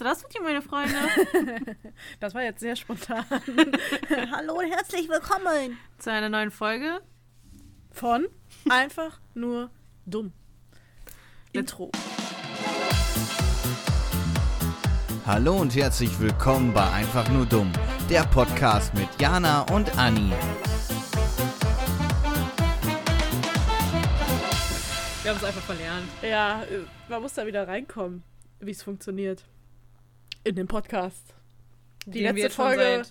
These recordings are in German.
du das mit dir, meine Freunde? Das war jetzt sehr spontan. Hallo und herzlich willkommen Zu einer neuen Folge. von Einfach nur dumm. Intro. Hallo und herzlich willkommen bei Einfach nur dumm, der Podcast mit Jana und Anni. Wir haben es einfach verlernt. Ja, man muss da wieder reinkommen, wie es funktioniert. In dem Podcast. Die Den letzte Folge.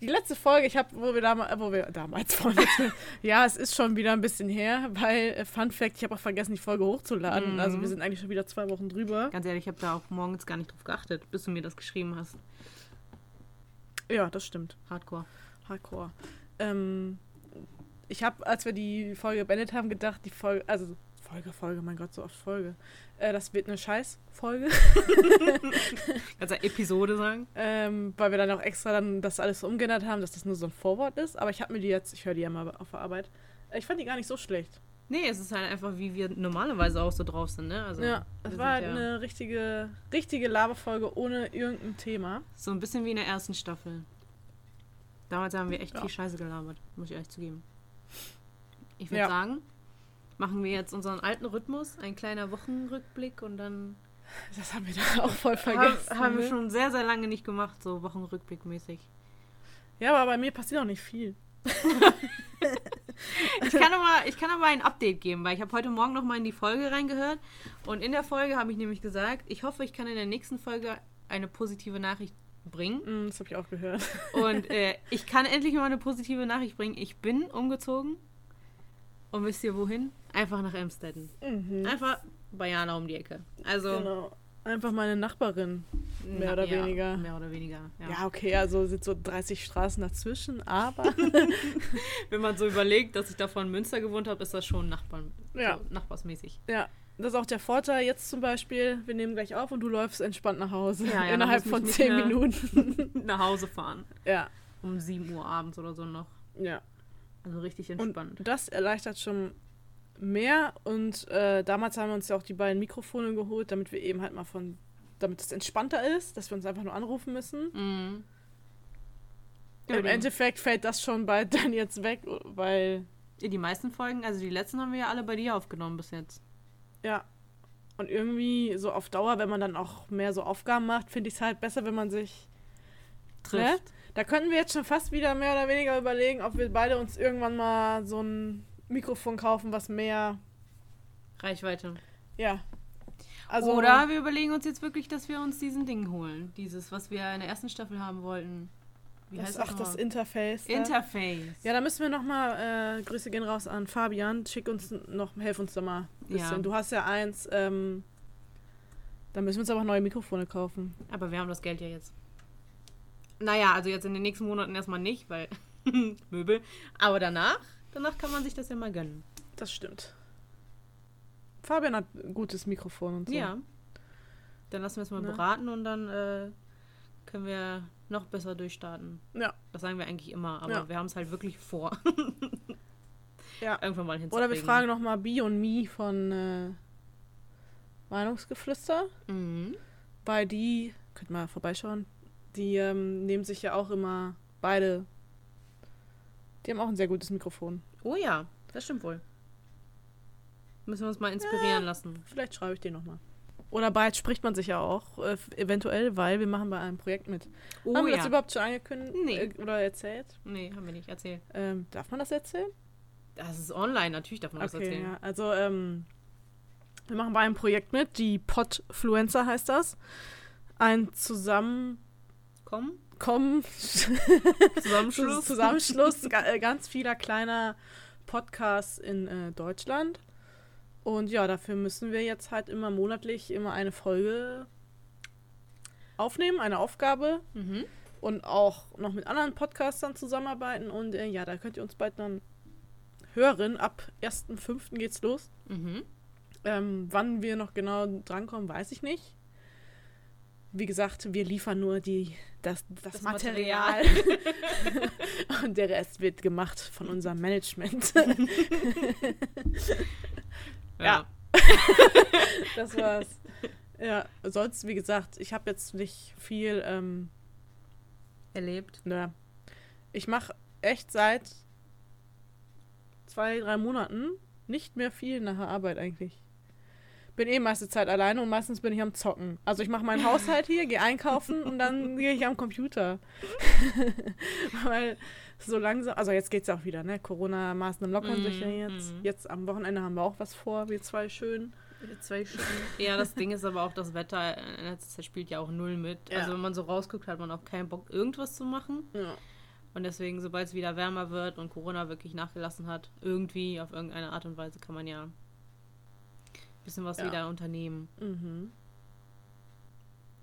Die letzte Folge, ich habe, wo wir damals, wo wir damals vorletzte, ja, es ist schon wieder ein bisschen her, weil äh, Fun Fact, ich habe auch vergessen, die Folge hochzuladen. Mhm. Also wir sind eigentlich schon wieder zwei Wochen drüber. Ganz ehrlich, ich habe da auch morgens gar nicht drauf geachtet, bis du mir das geschrieben hast. Ja, das stimmt. Hardcore. Hardcore. Ähm, ich habe, als wir die Folge beendet haben, gedacht, die Folge, also Folge, Folge, mein Gott, so oft Folge. Äh, das wird eine Scheiß-Folge, Kannst du Episode sagen? ähm, weil wir dann auch extra dann das alles so umgeändert haben, dass das nur so ein Vorwort ist. Aber ich habe mir die jetzt, ich höre die ja mal auf der Arbeit, ich fand die gar nicht so schlecht. Nee, es ist halt einfach, wie wir normalerweise auch so drauf sind, ne? Also, ja, es war halt ja eine richtige, richtige Laberfolge ohne irgendein Thema. So ein bisschen wie in der ersten Staffel. Damals haben wir echt Ja. viel Scheiße gelabert, muss ich ehrlich zugeben. Ich würde Ja. sagen, machen wir jetzt unseren alten Rhythmus, ein kleiner Wochenrückblick und dann Das haben wir da auch voll haben, vergessen. haben wir ne? schon sehr, sehr lange nicht gemacht, so Wochenrückblickmäßig. Ja, aber bei mir passiert auch nicht viel. Ich kann aber, ich kann aber ein Update geben, weil ich habe heute Morgen noch mal in die Folge reingehört und in der Folge habe ich nämlich gesagt, ich hoffe, ich kann in der nächsten Folge eine positive Nachricht bringen. Mm, das habe ich auch gehört. Und äh, ich kann endlich mal eine positive Nachricht bringen. Ich bin umgezogen. Und wisst ihr wohin? Einfach nach Emstetten. Mhm. Einfach bei Jana um die Ecke. Also Genau. Einfach meine Nachbarin. mehr oder ja, weniger. Mehr oder weniger. Ja. Ja, okay, also sind so 30 Straßen dazwischen, aber Wenn man so überlegt, dass ich davor in Münster gewohnt habe, ist das schon Nachbarn, Ja. so nachbarsmäßig. ja, das ist auch der Vorteil. Jetzt zum Beispiel, wir nehmen gleich auf und du läufst entspannt nach Hause. Ja, ja, Innerhalb von mich 10 nicht mehr- Minuten. Nach Hause fahren. ja, Um 7 Uhr abends oder so noch. ja. Also richtig Und entspannt. das erleichtert schon mehr. Und äh, damals haben wir uns ja auch die beiden Mikrofone geholt, damit wir eben halt mal von, damit es entspannter ist, dass wir uns einfach nur anrufen müssen. Mhm. Ja, Im Endeffekt fällt das schon bald dann jetzt weg, weil die meisten Folgen, also die letzten haben wir ja alle bei dir aufgenommen bis jetzt. Ja. Und irgendwie so auf Dauer, wenn man dann auch mehr so Aufgaben macht, finde ich es halt besser, wenn man sich. Trifft. Da könnten wir jetzt schon fast wieder mehr oder weniger überlegen, ob wir beide uns irgendwann mal so ein Mikrofon kaufen, was mehr. Reichweite. Ja. Also, Oder wir überlegen uns jetzt wirklich, dass wir uns diesen Ding holen. Dieses, was wir in der ersten Staffel haben wollten. Wie das, heißt ach, das? Interface. da. Interface. Ja, da müssen wir nochmal, äh, Grüße gehen raus an Fabian. Schick uns noch, helf uns da mal ein bisschen. Ja. Du hast ja eins, ähm, da müssen wir uns aber neue Mikrofone kaufen. Aber wir haben das Geld ja jetzt. Naja, also jetzt in den nächsten Monaten erstmal nicht, weil Möbel. Aber danach, danach kann man sich das ja mal gönnen. Das stimmt. Fabian hat ein gutes Mikrofon und so. Ja. Dann lassen wir es mal Ne? beraten und dann äh, können wir noch besser durchstarten. Ja. Das sagen wir eigentlich immer, aber Ja. wir haben es halt wirklich vor. Ja. Irgendwann mal hinzukriegen. Oder wir fragen nochmal Bi und Mi von äh, Meinungsgeflüster, Mhm. weil die, könnt mal vorbeischauen, die ähm, nehmen sich ja auch immer beide. Die haben auch ein sehr gutes Mikrofon. Oh ja, das stimmt wohl. Müssen wir uns mal inspirieren lassen. Vielleicht schreibe ich den nochmal. Oder bald spricht man sich ja auch, äh, eventuell, weil wir machen bei einem Projekt mit. Oh haben wir ja. das überhaupt schon angekündigt Nee. äh, oder erzählt? nee, haben wir nicht. Erzähl. Ähm, darf man das erzählen? Das ist online, natürlich darf man das Okay, erzählen. ja. Also, ähm, wir machen bei einem Projekt mit, die Podfluencer heißt das. Ein Zusammenkommen, Komm, Zusammenschluss. Zusammenschluss äh, ganz vieler kleiner Podcasts in äh, Deutschland. Und ja, dafür müssen wir jetzt halt immer monatlich immer eine Folge aufnehmen, eine Aufgabe Mhm. und auch noch mit anderen Podcastern zusammenarbeiten. Und äh, ja, da könnt ihr uns bald dann hören. Ab 1.5. geht's los. Mhm. Ähm, wann wir noch genau drankommen, weiß ich nicht. Wie gesagt, wir liefern nur die, das, das, Das Material. Und der Rest wird gemacht von unserem Management. Ja. das war's. Ja, sonst, wie gesagt, ich habe jetzt nicht viel, ähm, Erlebt. ne. Ich mache echt seit zwei, drei Monaten nicht mehr viel nach der Arbeit eigentlich. Bin eh meiste Zeit alleine und meistens bin ich am Zocken. Also ich mache meinen Haushalt hier, gehe einkaufen und dann gehe ich am Computer. Weil so langsam, also jetzt geht's auch wieder, ne? Corona-Maßnahmen lockern sich ja Mhm, jetzt. mhm. Jetzt am Wochenende haben wir auch was vor, wir zwei schön. Zwei Stunden. Ja, das Ding ist aber auch, das Wetter in letzter Zeit spielt ja auch null mit. Ja. Also wenn man so rausguckt, hat man auch keinen Bock, irgendwas zu machen. Ja. Und deswegen, sobald es wieder wärmer wird und Corona wirklich nachgelassen hat, irgendwie auf irgendeine Art und Weise kann man ja bisschen was Ja. wieder unternehmen. Mhm.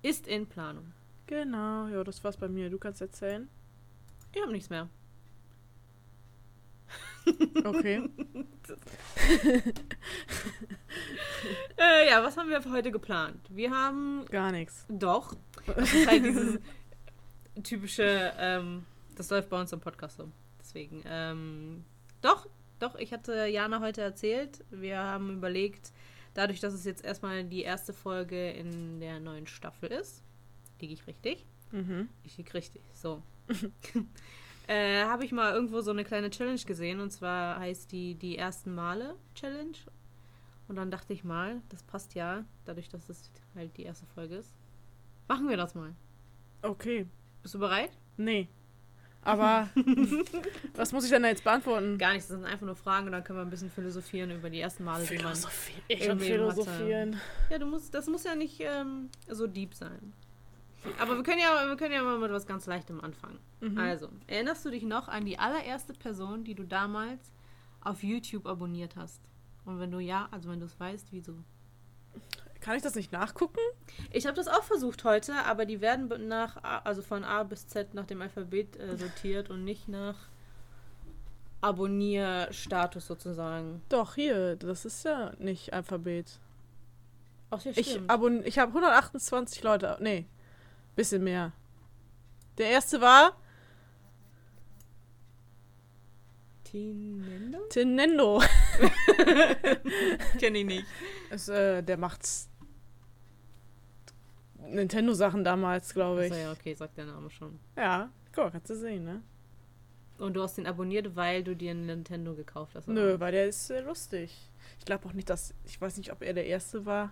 Ist in Planung. Genau, ja, das war's bei mir. Du kannst erzählen. Ich habe nichts mehr. Okay. Äh, ja, was haben wir für heute geplant? Wir haben Gar nichts. doch. Das ist halt dieses typische, ähm, das läuft bei uns im Podcast so. Deswegen, ähm, doch, doch, ich hatte Jana heute erzählt. Wir haben überlegt, dadurch, dass es jetzt erstmal die erste Folge in der neuen Staffel ist, liege ich richtig? Mhm. Ich lieg richtig, so. äh, habe ich mal irgendwo so eine kleine Challenge gesehen und zwar heißt die die ersten Male Challenge. Und dann dachte ich mal, das passt ja, dadurch, dass es halt die erste Folge ist. Machen wir das mal. Okay. Bist du bereit? Nee. Aber was muss ich denn da jetzt beantworten? Gar nichts, das sind einfach nur Fragen und dann können wir ein bisschen philosophieren über die ersten Male, die man. Ich im philosophieren. Ja, du musst, das muss ja nicht ähm, so deep sein. Aber wir können ja, wir können ja mal mit was ganz Leichtem anfangen. Mhm. Also, erinnerst du dich noch an die allererste Person, die du damals auf YouTube abonniert hast? Und wenn du ja, also wenn du es weißt, wieso? Kann ich das nicht nachgucken? Ich habe das auch versucht heute, aber die werden nach, A- also von A bis Z nach dem Alphabet äh, sortiert und nicht nach Abonnierstatus sozusagen. Doch, hier. Das ist ja nicht Alphabet. Ach, ja, Ich, abon ich habe 128 Leute. Nee. Bisschen mehr. Der erste war Tinendo? Tinendo. Kenn ich nicht. Ist, äh, der macht Nintendo-Sachen damals, glaube ich. Achso, ja, okay, sagt der Name schon. Ja, guck, kannst du sehen, ne? Und du hast den abonniert, weil du dir einen Nintendo gekauft hast. oder Nö, weil der ist äh, lustig. Ich glaube auch nicht, dass. Ich weiß nicht, ob er der Erste war.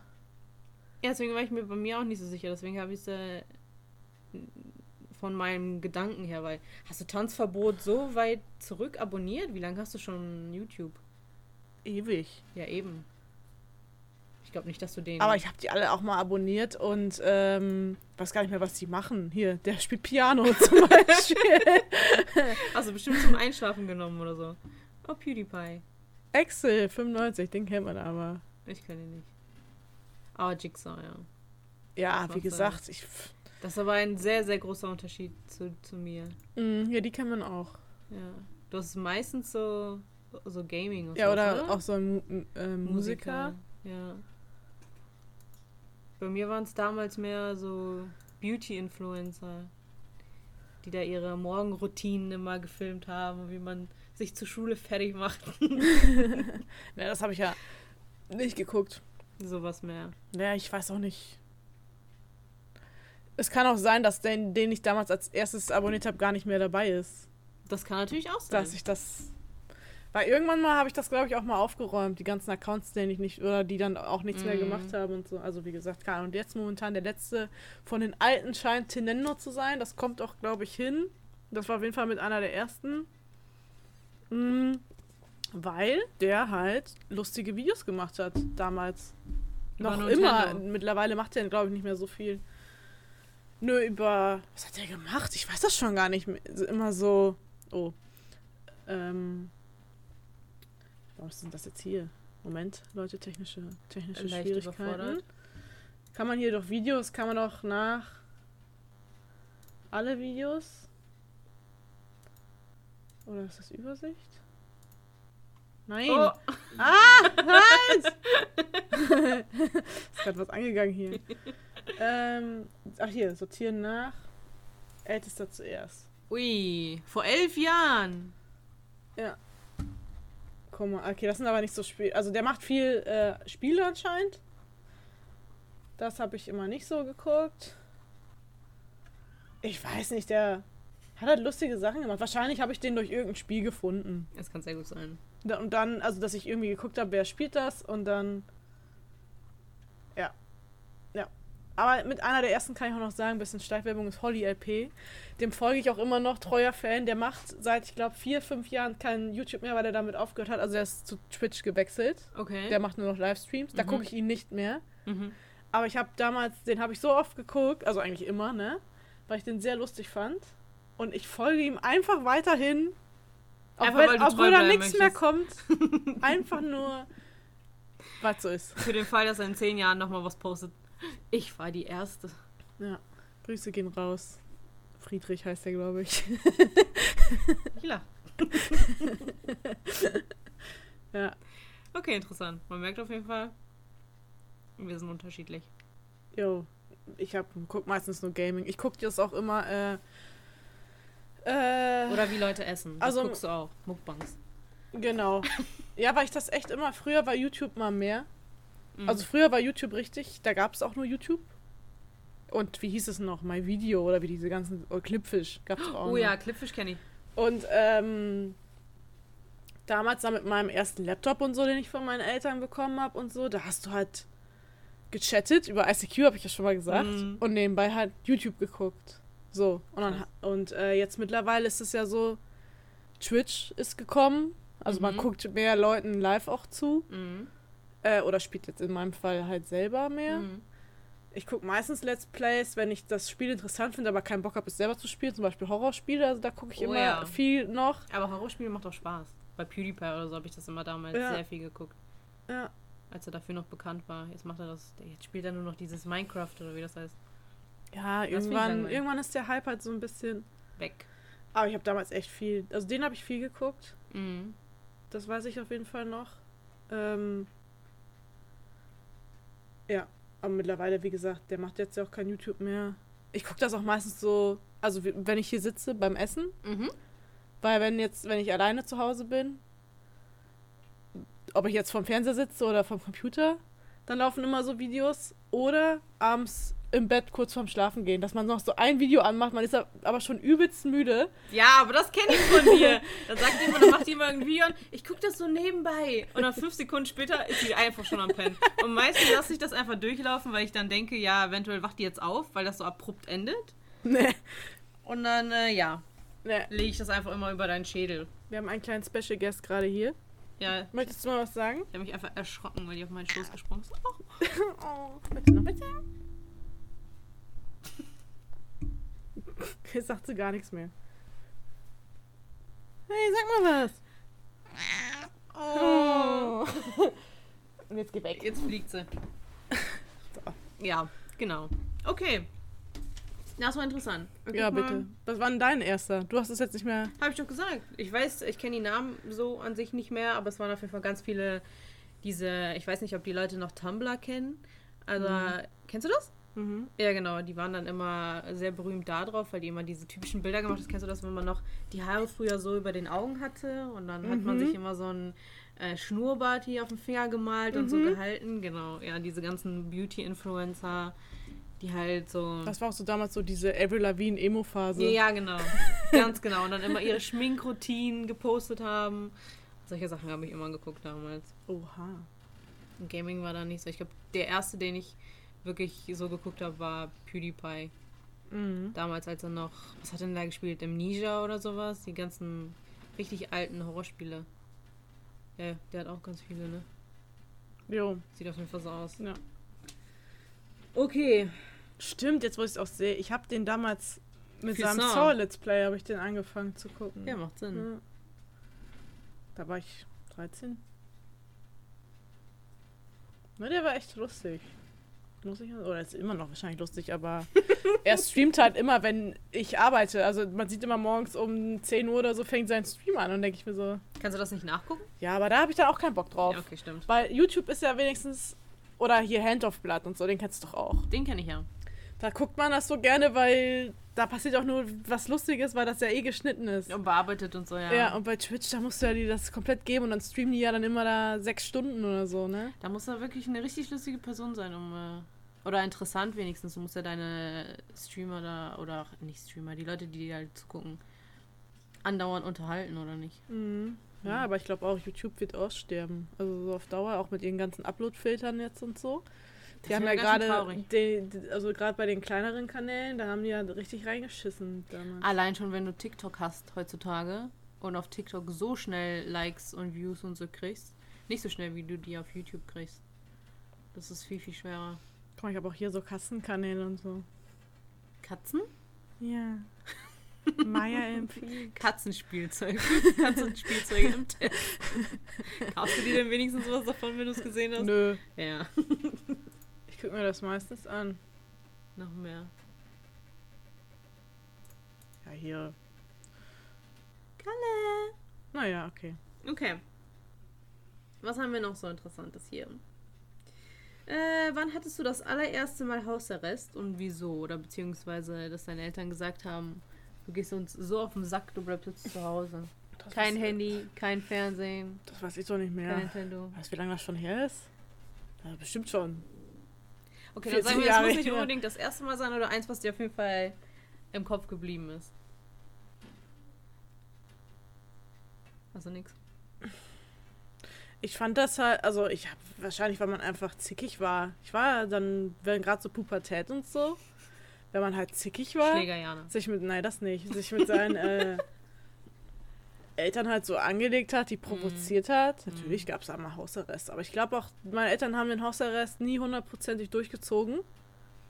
Ja, deswegen war ich mir bei mir auch nicht so sicher. Deswegen habe ich es äh, von meinem Gedanken her, weil hast du Tanzverbot so weit zurück abonniert? Wie lange hast du schon YouTube? Ewig. Ja, eben. Ich glaube nicht, dass du den. Aber ich habe die alle auch mal abonniert und ähm, weiß gar nicht mehr, was die machen. Hier, der spielt Piano zum Beispiel. Du bestimmt zum Einschlafen genommen oder so. Oh, PewDiePie. Excel 95, den kennt man aber. Ich kenne ihn nicht. Aber Jigsaw, ja. Ja, Das wie gesagt, ich. Das ist aber ein sehr, sehr großer Unterschied zu, zu mir. Mh, ja, die kennt man auch. Ja. Du hast meistens so, so Gaming und Ja, so. oder auch so ein äh, Musiker. Musiker. Ja. Bei mir waren es damals mehr so Beauty-Influencer, die da ihre Morgenroutinen immer gefilmt haben, wie man sich zur Schule fertig macht. Ja, das habe ich ja nicht geguckt. Sowas mehr. Ja, ich weiß auch nicht. Es kann auch sein, dass den, den ich damals als erstes abonniert habe, gar nicht mehr dabei ist. Das kann natürlich auch sein. Dass ich das. Weil irgendwann mal habe ich das, glaube ich, auch mal aufgeräumt, die ganzen Accounts, denen ich nicht, oder die dann auch nichts mehr Mhm. gemacht haben und so. Also wie gesagt, Ahnung. Und jetzt momentan der letzte von den alten scheint Tinendo zu sein. Das kommt auch, glaube ich, hin. Das war auf jeden Fall mit einer der ersten. Mhm. Weil der halt lustige Videos gemacht hat damals. Über Noch Nintendo. immer. Mittlerweile macht er, glaube ich, nicht mehr so viel. Nö, über. Was hat der gemacht? Ich weiß das schon gar nicht. mehr. Immer so. Oh. Ähm. Warum sind das jetzt hier? Moment, Leute, technische, technische Leicht Schwierigkeiten. Kann man hier doch Videos, kann man doch nach alle Videos? Oder ist das Übersicht? Nein. Oh, Ah, was? ist gerade was angegangen hier. ähm, ach hier, sortieren nach. Ältester zuerst. ui, vor elf Jahren. Guck mal, okay, das sind aber nicht so Spiele. Also der macht viel äh, Spiele anscheinend. Das habe ich immer nicht so geguckt. Ich weiß nicht, der hat halt lustige Sachen gemacht. Wahrscheinlich habe ich den durch irgendein Spiel gefunden. Das kann sehr gut sein. Und dann, also dass ich irgendwie geguckt habe, wer spielt das und dann. Ja. Aber mit einer der ersten kann ich auch noch sagen, ein bisschen Steigwerbung ist Holly LP. Dem folge ich auch immer noch, treuer Fan. Der macht seit, ich glaube, vier, fünf Jahren kein YouTube mehr, weil er damit aufgehört hat. Also er ist zu Twitch gewechselt. Okay. Der macht nur noch Livestreams. Da Mhm. gucke ich ihn nicht mehr. mhm. Aber ich habe damals, den habe ich so oft geguckt, also eigentlich immer, ne? Weil ich den sehr lustig fand. Und ich folge ihm einfach weiterhin. Auch Einfach, wenn, obwohl da nichts mehr kommt. einfach nur, was so ist. Für den Fall, dass er in zehn Jahren nochmal was postet. Ich war die Erste. Ja. Grüße gehen raus. Friedrich heißt er, glaube ich. Ich lach. ja. Okay, interessant. Man merkt auf jeden Fall, wir sind unterschiedlich. Jo. Ich hab, guck meistens nur Gaming. Ich gucke das auch immer, äh. Äh. Oder wie Leute essen. Das Also- guckst du auch. Mukbangs. Genau. Ja, weil ich das echt immer. Früher war YouTube mal mehr. Mhm. Also früher war YouTube richtig, da gab es auch nur YouTube. Und wie hieß es noch? My Video oder wie diese ganzen. Oder Clipfish gab es auch. oh noch. ja, Clipfish kenne ich. Und ähm, damals dann mit meinem ersten Laptop und so, den ich von meinen Eltern bekommen habe und so, da hast du halt gechattet. Über ICQ habe ich ja schon mal gesagt. Mhm. Und nebenbei halt YouTube geguckt. So. Und, dann, und äh, jetzt mittlerweile ist es ja so, Twitch ist gekommen. Also man Mhm. guckt mehr Leuten live auch zu. Mhm. Äh, oder spielt jetzt in meinem Fall halt selber mehr. Mhm. Ich gucke meistens Let's Plays, wenn ich das Spiel interessant finde, aber keinen Bock habe, es selber zu spielen. Zum Beispiel Horrorspiele, also da gucke ich Oh immer ja. viel noch. Aber Horrorspiele macht auch Spaß. Bei PewDiePie oder so habe ich das immer damals Ja. sehr viel geguckt. Ja. Als er dafür noch bekannt war. Jetzt macht er das. Jetzt spielt er nur noch dieses Minecraft oder wie das heißt. Ja, Das irgendwann, irgendwann ist der Hype halt so ein bisschen. Weg. Aber ich habe damals echt viel. Also den habe ich viel geguckt. Mhm. Das weiß ich auf jeden Fall noch. Ähm, ja, aber mittlerweile, wie gesagt, der macht jetzt ja auch kein YouTube mehr. Ich gucke das auch meistens so, also wenn ich hier sitze beim Essen, Mhm. weil wenn jetzt, wenn ich alleine zu Hause bin, ob ich jetzt vom Fernseher sitze oder vom Computer, dann laufen immer so Videos oder abends im Bett kurz vorm Schlafen gehen, dass man noch so ein Video anmacht, man ist aber schon übelst müde. Ja, aber das kenne ich von dir. Dann sagt jemand, dann macht jemand ein Video und ich gucke das so nebenbei. Und dann fünf Sekunden später ist sie einfach schon am Pennen. Und meistens lasse ich das einfach durchlaufen, weil ich dann denke, ja, eventuell wacht die jetzt auf, weil das so abrupt endet. Nee. Und dann, äh, ja, nee. lege ich das einfach immer über deinen Schädel. Wir haben einen kleinen Special Guest gerade hier. Ja, Möchtest du mal was sagen? ich habe mich einfach erschrocken, weil die auf meinen Schoß gesprungen ist. Oh. Oh, bitte noch bitte. Jetzt sagt sie gar nichts mehr. Hey, sag mal was. Oh. Und jetzt geh weg. Jetzt fliegt sie. Ja, genau. Okay. Das war interessant. Ja, bitte. Was war denn dein erster? Du hast es jetzt nicht mehr. Habe ich doch gesagt. Ich weiß, ich kenne die Namen so an sich nicht mehr, aber es waren auf jeden Fall ganz viele diese, ich weiß nicht, ob die Leute noch Tumblr kennen. Also, kennst du das? Mhm. Ja, genau. Die waren dann immer sehr berühmt darauf, weil die immer diese typischen Bilder gemacht haben. Kennst du das, wenn man noch die Haare früher so über den Augen hatte und dann hat man Mhm. sich immer so ein äh, Schnurrbart hier auf den Finger gemalt und so Mhm. gehalten. Genau. Ja, diese ganzen Beauty-Influencer, die halt so. Das war auch so damals so diese Avril Lavigne Emo-Phase. Ja, ja, genau. Ganz genau. Und dann immer ihre Schminkroutinen gepostet haben. Solche Sachen habe ich immer geguckt damals. Oha. Und Gaming war da nicht so. Ich glaube, der erste, den ich wirklich so geguckt habe, war PewDiePie. Mhm. Damals, als er noch, was hat er denn da gespielt? Amnesia oder sowas? Die ganzen richtig alten Horrorspiele. Ja, der hat auch ganz viele, ne? Jo. Sieht auf jeden Fall so aus. Ja. Okay. Stimmt, jetzt wo ich es auch sehe. Ich habe den damals mit Für seinem Saw. Let's Play habe ich den angefangen zu gucken. Ja, macht Sinn. Ja. Da war ich 13. Na, der war echt lustig. Muss ich, oder ist immer noch wahrscheinlich lustig, aber er streamt halt immer, wenn ich arbeite. Also man sieht immer morgens um 10 Uhr oder so fängt sein Stream an und denke ich mir so, Kannst du das nicht nachgucken? ja, aber da habe ich dann auch keinen Bock drauf. Ja, okay, stimmt. Weil YouTube ist ja wenigstens, oder hier Hand of Blood und so, den kennst du doch auch. Den kenne ich ja. Da guckt man das so gerne, weil da passiert auch nur was Lustiges, weil das ja eh geschnitten ist. Und bearbeitet und so, ja. Ja, und bei Twitch, da musst du ja die das komplett geben und dann streamen die ja dann immer da sechs Stunden oder so, ne? Da muss da wirklich eine richtig lustige Person sein, um. Oder interessant wenigstens. Du musst ja deine Streamer da, oder auch nicht Streamer, die Leute, die dir halt zugucken, andauernd unterhalten, oder nicht? Mhm. Ja, Mhm. aber ich glaube auch, YouTube wird aussterben. Also so auf Dauer, auch mit ihren ganzen Upload-Filtern jetzt und so. Die Das haben ja gerade, also gerade bei den kleineren Kanälen, da haben die ja richtig reingeschissen damals. Allein schon, wenn du TikTok hast heutzutage und auf TikTok so schnell Likes und Views und so kriegst. Nicht so schnell, wie du die auf YouTube kriegst. Das ist viel, viel schwerer. Guck mal, ich habe auch hier so Kassenkanäle und so. Katzen? Ja. Maya empfiehlt. Katzenspielzeug. Katzenspielzeug im Test. Kaufst du dir denn wenigstens was davon, wenn du es gesehen hast? Nö, Ja, ich gucke mir das meistens an. noch mehr. Ja, hier. Kalle. Naja, okay. Okay. Was haben wir noch so Interessantes hier? Äh, wann hattest du das allererste Mal Hausarrest und wieso? Oder beziehungsweise, dass deine Eltern gesagt haben, du gehst uns so auf den Sack, du bleibst jetzt zu Hause. Das Kein Handy, kein Fernsehen, Das weiß ich doch nicht kein mehr. Nintendo. Weißt du, wie lange das schon her ist? Ja, bestimmt schon. Okay, dann 40 sagen wir, Jahre muss nicht unbedingt das erste Mal sein oder eins, was dir auf jeden Fall im Kopf geblieben ist. Also nix. Ich fand das halt, also ich hab, wahrscheinlich, weil man einfach zickig war. Ich war dann, wenn gerade so Pubertät und so, wenn man halt zickig war, sich mit, nein, das nicht, sich mit seinen äh, Eltern halt so angelegt hat, die provoziert hat. Natürlich gab es einmal Hausarrest, aber ich glaube auch, meine Eltern haben den Hausarrest nie hundertprozentig durchgezogen.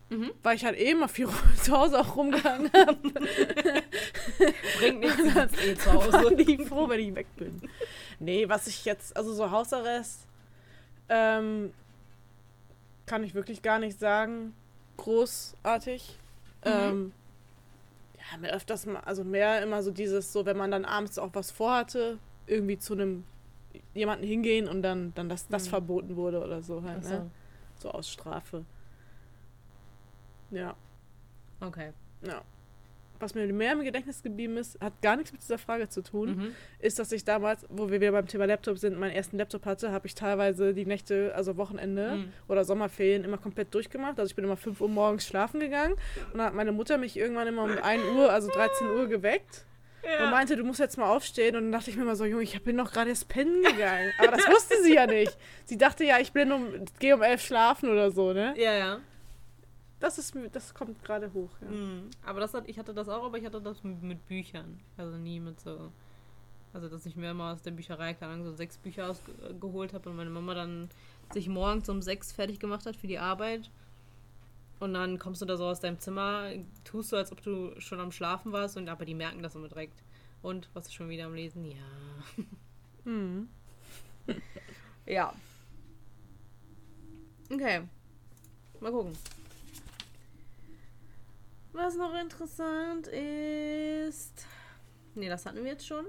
Mhm. Weil ich halt eh immer viel zu Hause auch rumgehangen habe. Bringt nichts, eh zu Hause. die froh, wenn ich weg bin. Nee, was ich jetzt, also so Hausarrest, ähm, kann ich wirklich gar nicht sagen. Großartig. Ähm, ja, mir öfters mal, also mehr immer so dieses, so wenn man dann abends auch was vorhatte, irgendwie zu einem jemanden hingehen und dann, dann das, das Mhm. verboten wurde oder so halt, ne? so. So aus Strafe. Ja, Okay. ja. Was mir mehr im Gedächtnis geblieben ist, hat gar nichts mit dieser Frage zu tun. Mhm. ist, dass ich damals, wo wir wieder beim Thema Laptop sind, meinen ersten Laptop hatte, habe ich teilweise die Nächte, also Wochenende Mhm. oder Sommerferien immer komplett durchgemacht. Also ich bin immer 5 Uhr morgens schlafen gegangen und dann hat meine Mutter mich irgendwann immer um 1 Uhr, also 13 Uhr geweckt und meinte, du musst jetzt mal aufstehen. Und dann dachte ich mir immer so, Junge, ich bin doch gerade erst pennen gegangen. Aber das wusste sie ja nicht. Sie dachte ja, ich bin um, gehe um 11 schlafen oder so, ne? Ja, ja. Das ist, das kommt gerade hoch, ja. Mhm. Aber das hat, ich hatte das auch, aber ich hatte das mit, mit Büchern. Also nie mit so. Also, dass ich mir immer aus der Bücherei, keine Ahnung, so sechs Bücher ausgeholt habe und meine Mama dann sich morgens um sechs fertig gemacht hat für die Arbeit. Und dann kommst du da so aus deinem Zimmer, tust du, als ob du schon am Schlafen warst, und aber die merken das immer direkt. Und, was ist schon wieder am Lesen? Ja. Mhm. Ja. Okay. Mal gucken. Was noch interessant ist. Nee, das hatten wir jetzt schon.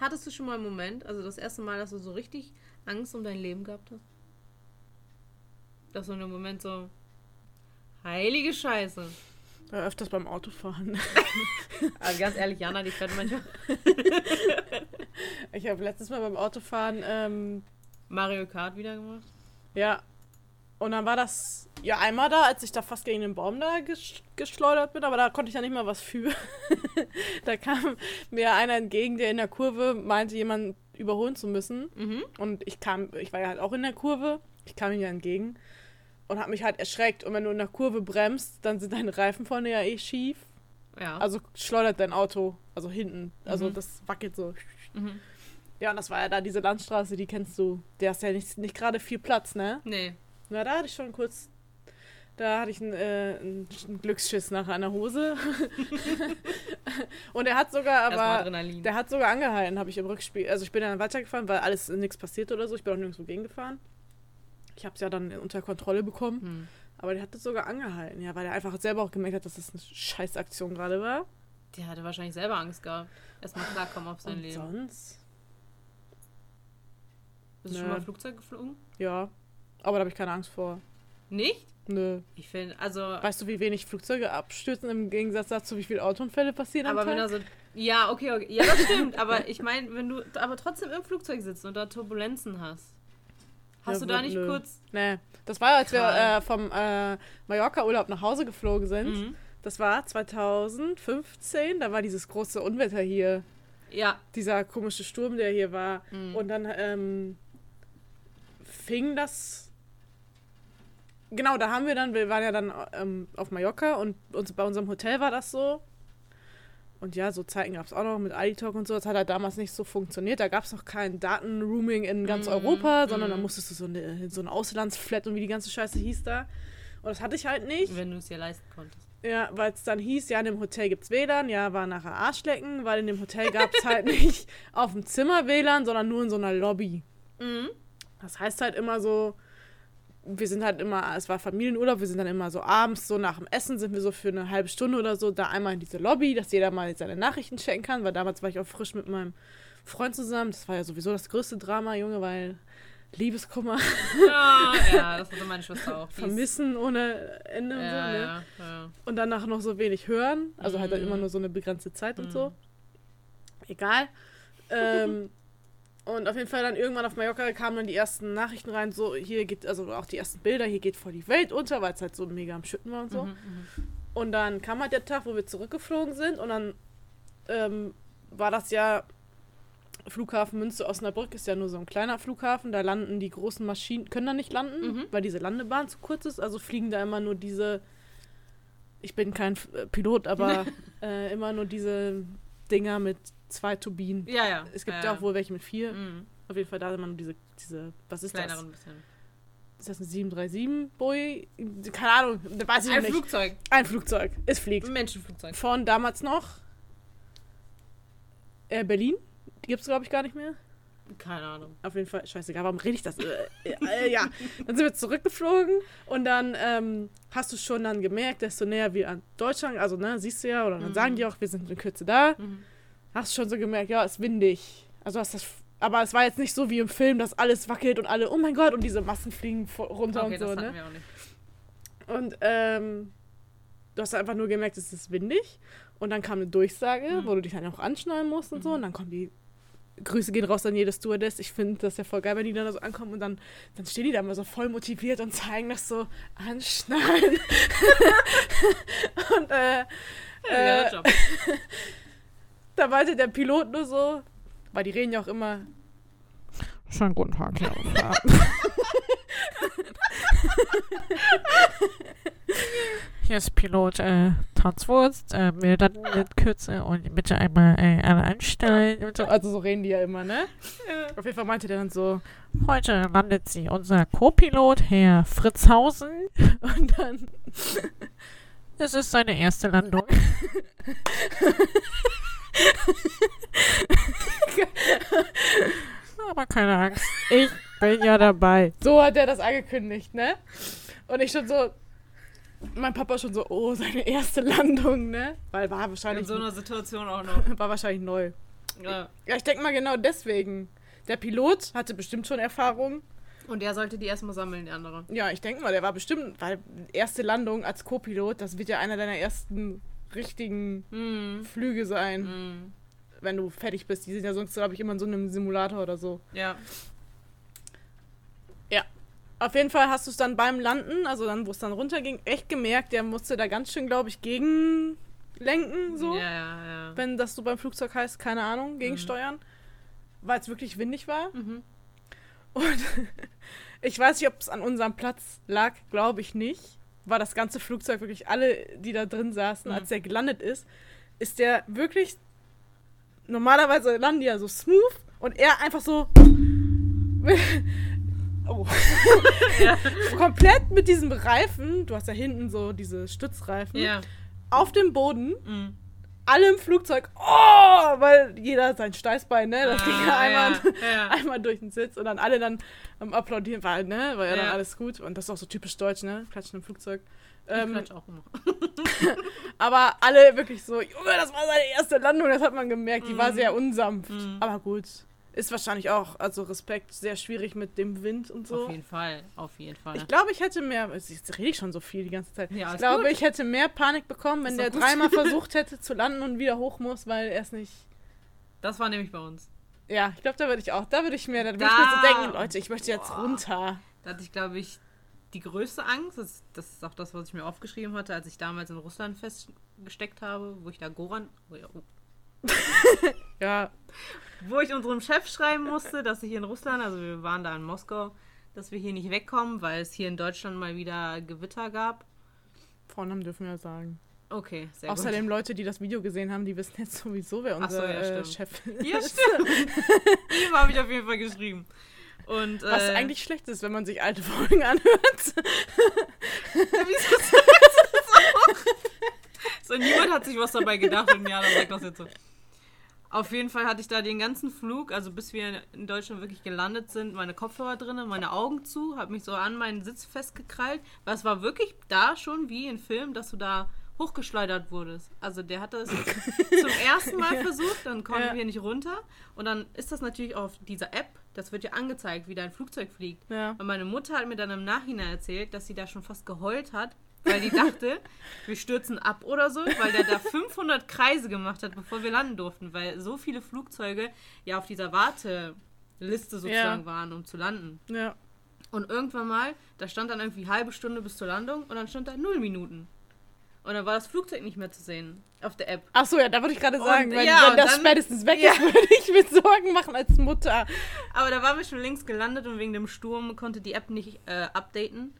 Hattest du schon mal einen Moment, also das erste Mal, dass du so richtig Angst um dein Leben gehabt hast? Dass du in einem Moment so. Heilige Scheiße. Ja, öfters beim Autofahren. Also ganz ehrlich, Jana, die fährt manchmal Ich habe letztes Mal beim Autofahren ähm, Mario Kart wieder gemacht. Ja. Und dann war das ja einmal da, als ich da fast gegen den Baum da ges geschleudert bin, aber da konnte ich ja nicht mal was für. da kam mir einer entgegen, der in der Kurve meinte, jemanden überholen zu müssen. Mhm. Und ich kam, ich war ja halt auch in der Kurve, ich kam ihm ja entgegen und habe mich halt erschreckt. Und wenn du in der Kurve bremst, dann sind deine Reifen vorne ja eh schief. Ja. Also schleudert dein Auto, also hinten. Also Mhm. das wackelt so. mhm. Ja, und das war ja da diese Landstraße, die kennst du. Der hast ja nicht, nicht gerade viel Platz, ne? Nee. Na, da hatte ich schon kurz. Da hatte ich einen, äh, einen Glücksschiss nach einer Hose. und er hat sogar aber. Der hat sogar angehalten, habe ich im Rückspiel. Also ich bin dann weitergefahren, weil alles nichts passiert oder so. Ich bin auch nirgendwo gegengefahren. Ich habe es ja dann unter Kontrolle bekommen. Hm. Aber der hat das sogar angehalten, ja, weil er einfach selber auch gemerkt hat, dass das eine Scheißaktion gerade war. Der hatte wahrscheinlich selber Angst gehabt. Erstmal klarkommen auf sein Und Leben. sonst? Bist du schon mal Flugzeug geflogen? Ja. Aber da habe ich keine Angst vor. Nicht? Nö. Ich finde, also. Weißt du, wie wenig Flugzeuge abstürzen im Gegensatz dazu, wie viele Autounfälle passieren am Aber Tag? wenn er so. Ja, okay, okay. Ja, das stimmt. aber ich meine, wenn du aber trotzdem im Flugzeug sitzt und da Turbulenzen hast, Hast Ja, du da nö. nicht kurz. Nee, das war, als wir Karl. äh, vom äh, Mallorca-Urlaub nach Hause geflogen sind. Mhm. Das war 2015, da war dieses große Unwetter hier. Ja. Dieser komische Sturm, der hier war. Mhm. Und dann ähm, fing das. Genau, da haben wir dann, wir waren ja dann ähm, auf Mallorca und uns, bei unserem Hotel war das so. Und ja, so Zeiten gab es auch noch mit Alitalk und so. Das hat halt damals nicht so funktioniert. Da gab es noch kein Datenrooming in ganz Mhm, Europa, sondern da mhm. musstest du so eine, so eine Auslandsflat und wie die ganze Scheiße hieß da. Und das hatte ich halt nicht. Wenn du es dir leisten konntest. Ja, weil es dann hieß, ja, in dem Hotel gibt's WLAN, ja, war nachher Arschlecken, weil in dem Hotel gab es halt nicht auf dem Zimmer WLAN, sondern nur in so einer Lobby. Mhm. Das heißt halt immer so, wir sind halt immer, es war Familienurlaub, wir sind dann immer so abends, so nach dem Essen sind wir so für eine halbe Stunde oder so da einmal in diese Lobby, dass jeder mal seine Nachrichten checken kann, weil damals war ich auch frisch mit meinem Freund zusammen. Das war ja sowieso das größte Drama, Junge, weil Liebeskummer, Ja, ja, das hatte meine Schwester auch. Vermissen ohne Ende und so, Ja, ne? ja, ja. Und danach noch so wenig hören. Also halt dann Mhm. immer nur so eine begrenzte Zeit und Mhm. so. Egal. Ähm, und auf jeden Fall dann irgendwann auf Mallorca kamen dann die ersten Nachrichten rein, so hier geht, also auch die ersten Bilder, hier geht voll die Welt unter, weil es halt so mega am Schütten war und so. Mhm, mhm. Und dann kam halt der Tag, wo wir zurückgeflogen sind und dann ähm, war das ja Flughafen Münster Osnabrück ist ja nur so ein kleiner Flughafen, da landen die großen Maschinen, können da nicht landen, Mhm. weil diese Landebahn zu kurz ist, also fliegen da immer nur diese, ich bin kein äh, Pilot, aber äh, immer nur diese Dinger mit zwei Turbinen. Ja, ja. Es gibt ja, ja auch wohl welche mit vier. Mhm. Auf jeden Fall da immer nur diese, diese was ist Kleineren bisschen. das? Ist das ein 737 Boy? Keine Ahnung, weiß ich Ein nicht. Flugzeug. ein Flugzeug, es fliegt. Ein Menschenflugzeug. Von damals noch Air Berlin. Die gibt es, glaube ich, gar nicht mehr. Keine Ahnung. Auf jeden Fall, scheißegal, warum rede ich das? Äh, äh, ja, dann sind wir zurückgeflogen und dann ähm, hast du schon dann gemerkt, desto näher wir an Deutschland, also ne, siehst du ja, oder dann Mhm. sagen die auch, wir sind in Kürze da, Mhm. Hast schon so gemerkt, ja, es ist windig. Also hast das, aber es war jetzt nicht so wie im Film, dass alles wackelt und alle, oh mein Gott, und diese Massen fliegen runter Okay, und so, ne? Und ähm, du hast einfach nur gemerkt, es ist windig. Und dann kam eine Durchsage, Mhm. wo du dich dann auch anschnallen musst und so. Mhm. Und dann kommen die Grüße gehen raus an jede Stewardess. Ich finde das ja voll geil, wenn die dann da so ankommen und dann, dann stehen die da immer so voll motiviert und zeigen das so anschnallen. und äh, Ja, äh. da meinte der Pilot nur so, weil die reden ja auch immer. Schönen guten Tag, Herr Hier ist Pilot äh, Tanzwurst. Äh, wir landen in Kürze und bitte einmal äh, alle anstellen. Und so. Also so reden die ja immer, ne? Auf jeden Fall meinte der dann so. Heute landet sie unser Co-Pilot, Herr Fritzhausen. Und dann Es ist seine erste Landung. Aber keine Angst, ich bin ja dabei. So hat er das angekündigt, ne? Und ich schon so, mein Papa schon so, oh, seine erste Landung, ne? Weil war In wahrscheinlich, so einer Situation auch noch. war wahrscheinlich neu. Ja. Ja, ich denke mal genau deswegen. Der Pilot hatte bestimmt schon Erfahrung. Und der sollte die erstmal sammeln, die andere. Ja, ich denke mal, der war bestimmt, weil erste Landung als Co-Pilot, das wird ja einer deiner ersten richtigen Mhm. Flüge sein, Mhm. wenn du fertig bist. Die sind ja sonst, glaube ich, immer in so einem Simulator oder so. Ja. Auf jeden Fall hast du es dann beim Landen, also dann, wo es dann runterging, echt gemerkt, der musste da ganz schön, glaube ich, gegenlenken, so. Ja, ja, ja. Wenn das so beim Flugzeug heißt, keine Ahnung, gegensteuern. Weil es wirklich windig war. Mhm. Und ich weiß nicht, ob es an unserem Platz lag, glaube ich nicht. War das ganze Flugzeug wirklich alle, die da drin saßen, Mhm. als der gelandet ist, ist der wirklich. Normalerweise landen die ja so smooth und er einfach so. oh. Ja. Komplett mit diesem Reifen, du hast ja hinten so diese Stützreifen, Ja. auf dem Boden, Mhm. Alle im Flugzeug, oh, weil jeder sein Steißbein, ne, das ging ja Ah, einmal, Ja. ja. einmal durch den Sitz und dann alle dann am Applaudieren, war, halt, ne, war ja, dann Ja. alles gut und das ist auch so typisch deutsch, ne, klatschen im Flugzeug. Ich Ähm, klatsch auch immer. aber alle wirklich so, Junge, das war seine erste Landung, das hat man gemerkt, die war Mhm. sehr unsanft, Mhm. aber gut. Ist wahrscheinlich auch, also Respekt, sehr schwierig mit dem Wind und so. Auf jeden Fall. Auf jeden Fall. Ich glaube, ich hätte mehr. Jetzt rede ich schon so viel die ganze Zeit. Ja, ich glaube, gut. ich hätte mehr Panik bekommen, wenn der gut. dreimal versucht hätte zu landen und wieder hoch muss, weil er es nicht. Das war nämlich bei uns. Ja, ich glaube, da würde ich auch, da würde ich mir, da würde ich Da- mir so denken, Leute, ich möchte jetzt Boah. runter. Da hatte ich, glaube ich, die größte Angst. Das, das ist auch das, was ich mir aufgeschrieben hatte, als ich damals in Russland festgesteckt habe, wo ich da Goran. Oh ja, oh. Ja, Wo ich unserem Chef schreiben musste, dass ich hier in Russland, also wir waren da in Moskau, dass wir hier nicht wegkommen, weil es hier in Deutschland mal wieder Gewitter gab. Vornamen dürfen wir ja sagen. Okay, sehr Außerdem Leute, die das Video gesehen haben, die wissen jetzt sowieso, wer unser so, ja, äh. Chef gut. ist. Ja, stimmt. Ihm habe ich auf jeden Fall geschrieben. Und, Was äh, eigentlich schlecht ist, wenn man sich alte Folgen anhört. Wieso auch? So, niemand hat sich was dabei gedacht und ja, dann sagt das jetzt so. Auf jeden Fall hatte ich da den ganzen Flug, also bis wir in Deutschland wirklich gelandet sind, meine Kopfhörer drin, meine Augen zu, habe mich so an meinen Sitz festgekrallt, weil es war wirklich da schon wie in Film, dass du da hochgeschleudert wurdest. Also der hat das zum ersten Mal versucht, dann konnten Ja. wir nicht runter und dann ist das natürlich auf dieser App, das wird ja angezeigt, wie dein Flugzeug fliegt. Ja. Und meine Mutter hat mir dann im Nachhinein erzählt, dass sie da schon fast geheult hat, weil die dachte, wir stürzen ab oder so, weil der da 500 Kreise gemacht hat, bevor wir landen durften, weil so viele Flugzeuge ja auf dieser Warteliste sozusagen Ja. waren, um zu landen. Ja. Und irgendwann mal, da stand dann irgendwie halbe Stunde bis zur Landung und dann stand da null Minuten. Und dann war das Flugzeug nicht mehr zu sehen auf der App. Ach so, ja, da würde ich gerade Und, sagen, wenn, ja, wenn und das dann- spätestens weg Ja. ist, würde ich mir Sorgen machen als Mutter. Aber da waren wir schon längst gelandet und wegen dem Sturm konnte die App nicht äh, updaten.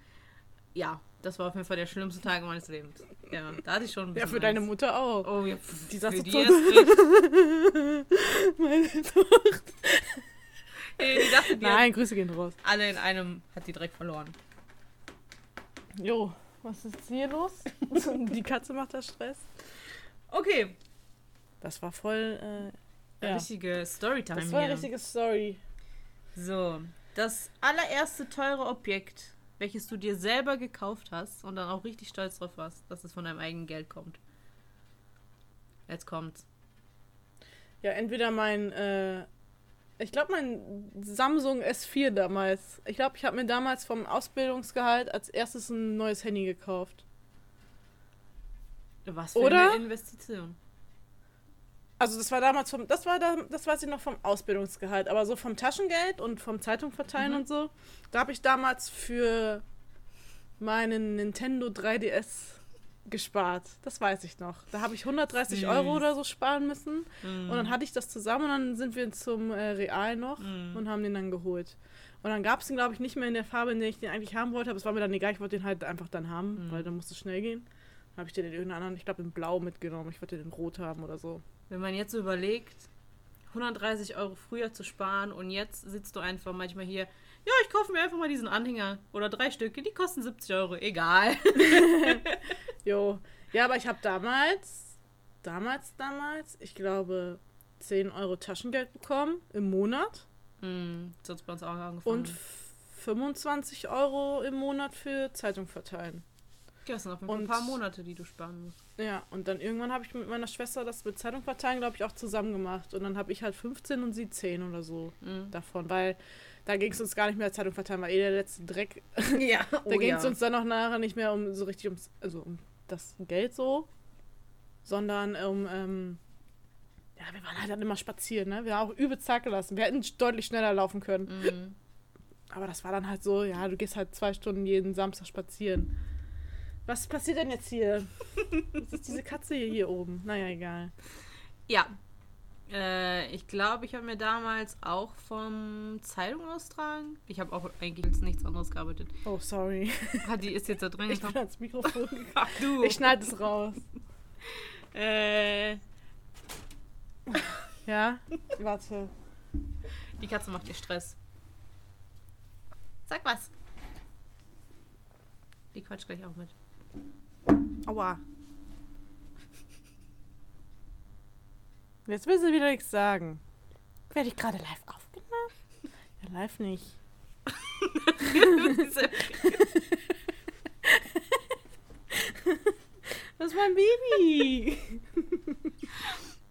Ja, das war auf jeden Fall der schlimmste Tag meines Lebens. Ja, da hatte ich schon ein Ja, bisschen für deine Angst. Mutter auch. Oh ja, Die saß für so die. Meine Tochter. Ey, die dachte, die Nein, Grüße gehen raus. alle in einem hat die direkt verloren. Jo, was ist hier los? Die Katze macht da Stress. Okay, Das war voll, äh, ja. richtige Storytime Das war eine hier. richtige Story. So, das allererste teure Objekt, welches du dir selber gekauft hast und dann auch richtig stolz drauf warst, dass es von deinem eigenen Geld kommt. Jetzt kommt's. Ja, entweder mein, äh, ich glaube mein Samsung S4 damals. Ich glaube, ich habe mir damals vom Ausbildungsgehalt als erstes ein neues Handy gekauft. Was für Oder? eine Investition. Also das war damals vom, das war da, das weiß ich noch vom Ausbildungsgehalt, aber so vom Taschengeld und vom Zeitung verteilen Mhm. und so, da habe ich damals für meinen Nintendo 3DS gespart. Das weiß ich noch. Da habe ich 130 Süß. Euro oder so sparen müssen Mhm. und dann hatte ich das zusammen und dann sind wir zum äh, Real noch Mhm. und haben den dann geholt. Und dann gab es den, glaube ich, nicht mehr in der Farbe, in der ich den eigentlich haben wollte, aber es war mir dann egal, ich wollte den halt einfach dann haben, Mhm. weil dann musste es schnell gehen. Dann habe ich den in irgendeinen anderen, ich glaube in Blau mitgenommen. Ich wollte den in Rot haben oder so. Wenn man jetzt so überlegt, 130 Euro früher zu sparen und jetzt sitzt du einfach manchmal hier, ja, ich kaufe mir einfach mal diesen Anhänger oder drei Stücke, die kosten 70 Euro, egal. Jo. Ja, aber ich habe damals, damals, damals, ich glaube, 10 Euro Taschengeld bekommen im Monat Hm, so hat's bei uns auch angefangen. und 25 Euro im Monat für Zeitung verteilen. ja, das sind auf jeden Fall ein paar Monate, die du sparen musst. Ja, und dann irgendwann habe ich mit meiner Schwester das mit Zeitung verteilen, glaube ich, auch zusammen gemacht. Und dann habe ich halt 15 und sie 10 oder so Mhm. davon, weil da ging es uns gar nicht mehr Zeitung verteilen, war eh der letzte Dreck. Ja, Da oh ging ja. es uns dann auch nachher nicht mehr um so richtig ums, also um das Geld so, sondern um, ähm, ja, wir waren halt dann immer spazieren, ne? Wir haben auch übel Zeit gelassen. Wir hätten deutlich schneller laufen können. Mhm. Aber das war dann halt so, ja, du gehst halt zwei Stunden jeden Samstag spazieren. Was passiert denn jetzt hier? Was ist diese Katze hier, hier oben? Naja, egal. Ja. Äh, ich glaube, ich habe mir damals auch vom Zeitung austragen. Ich habe auch eigentlich als nichts anderes gearbeitet. Oh, sorry. Ah, die ist jetzt da drin Ich bin ans Mikrofon. Ach du. Ich schneide es raus. äh, Ja? Warte. die Katze macht dir Stress. Sag was. Die quatscht gleich auch mit. Aua. Jetzt will sie wieder nichts sagen. Werde ich gerade live aufgenommen? Ja, live nicht. Das ist mein Baby.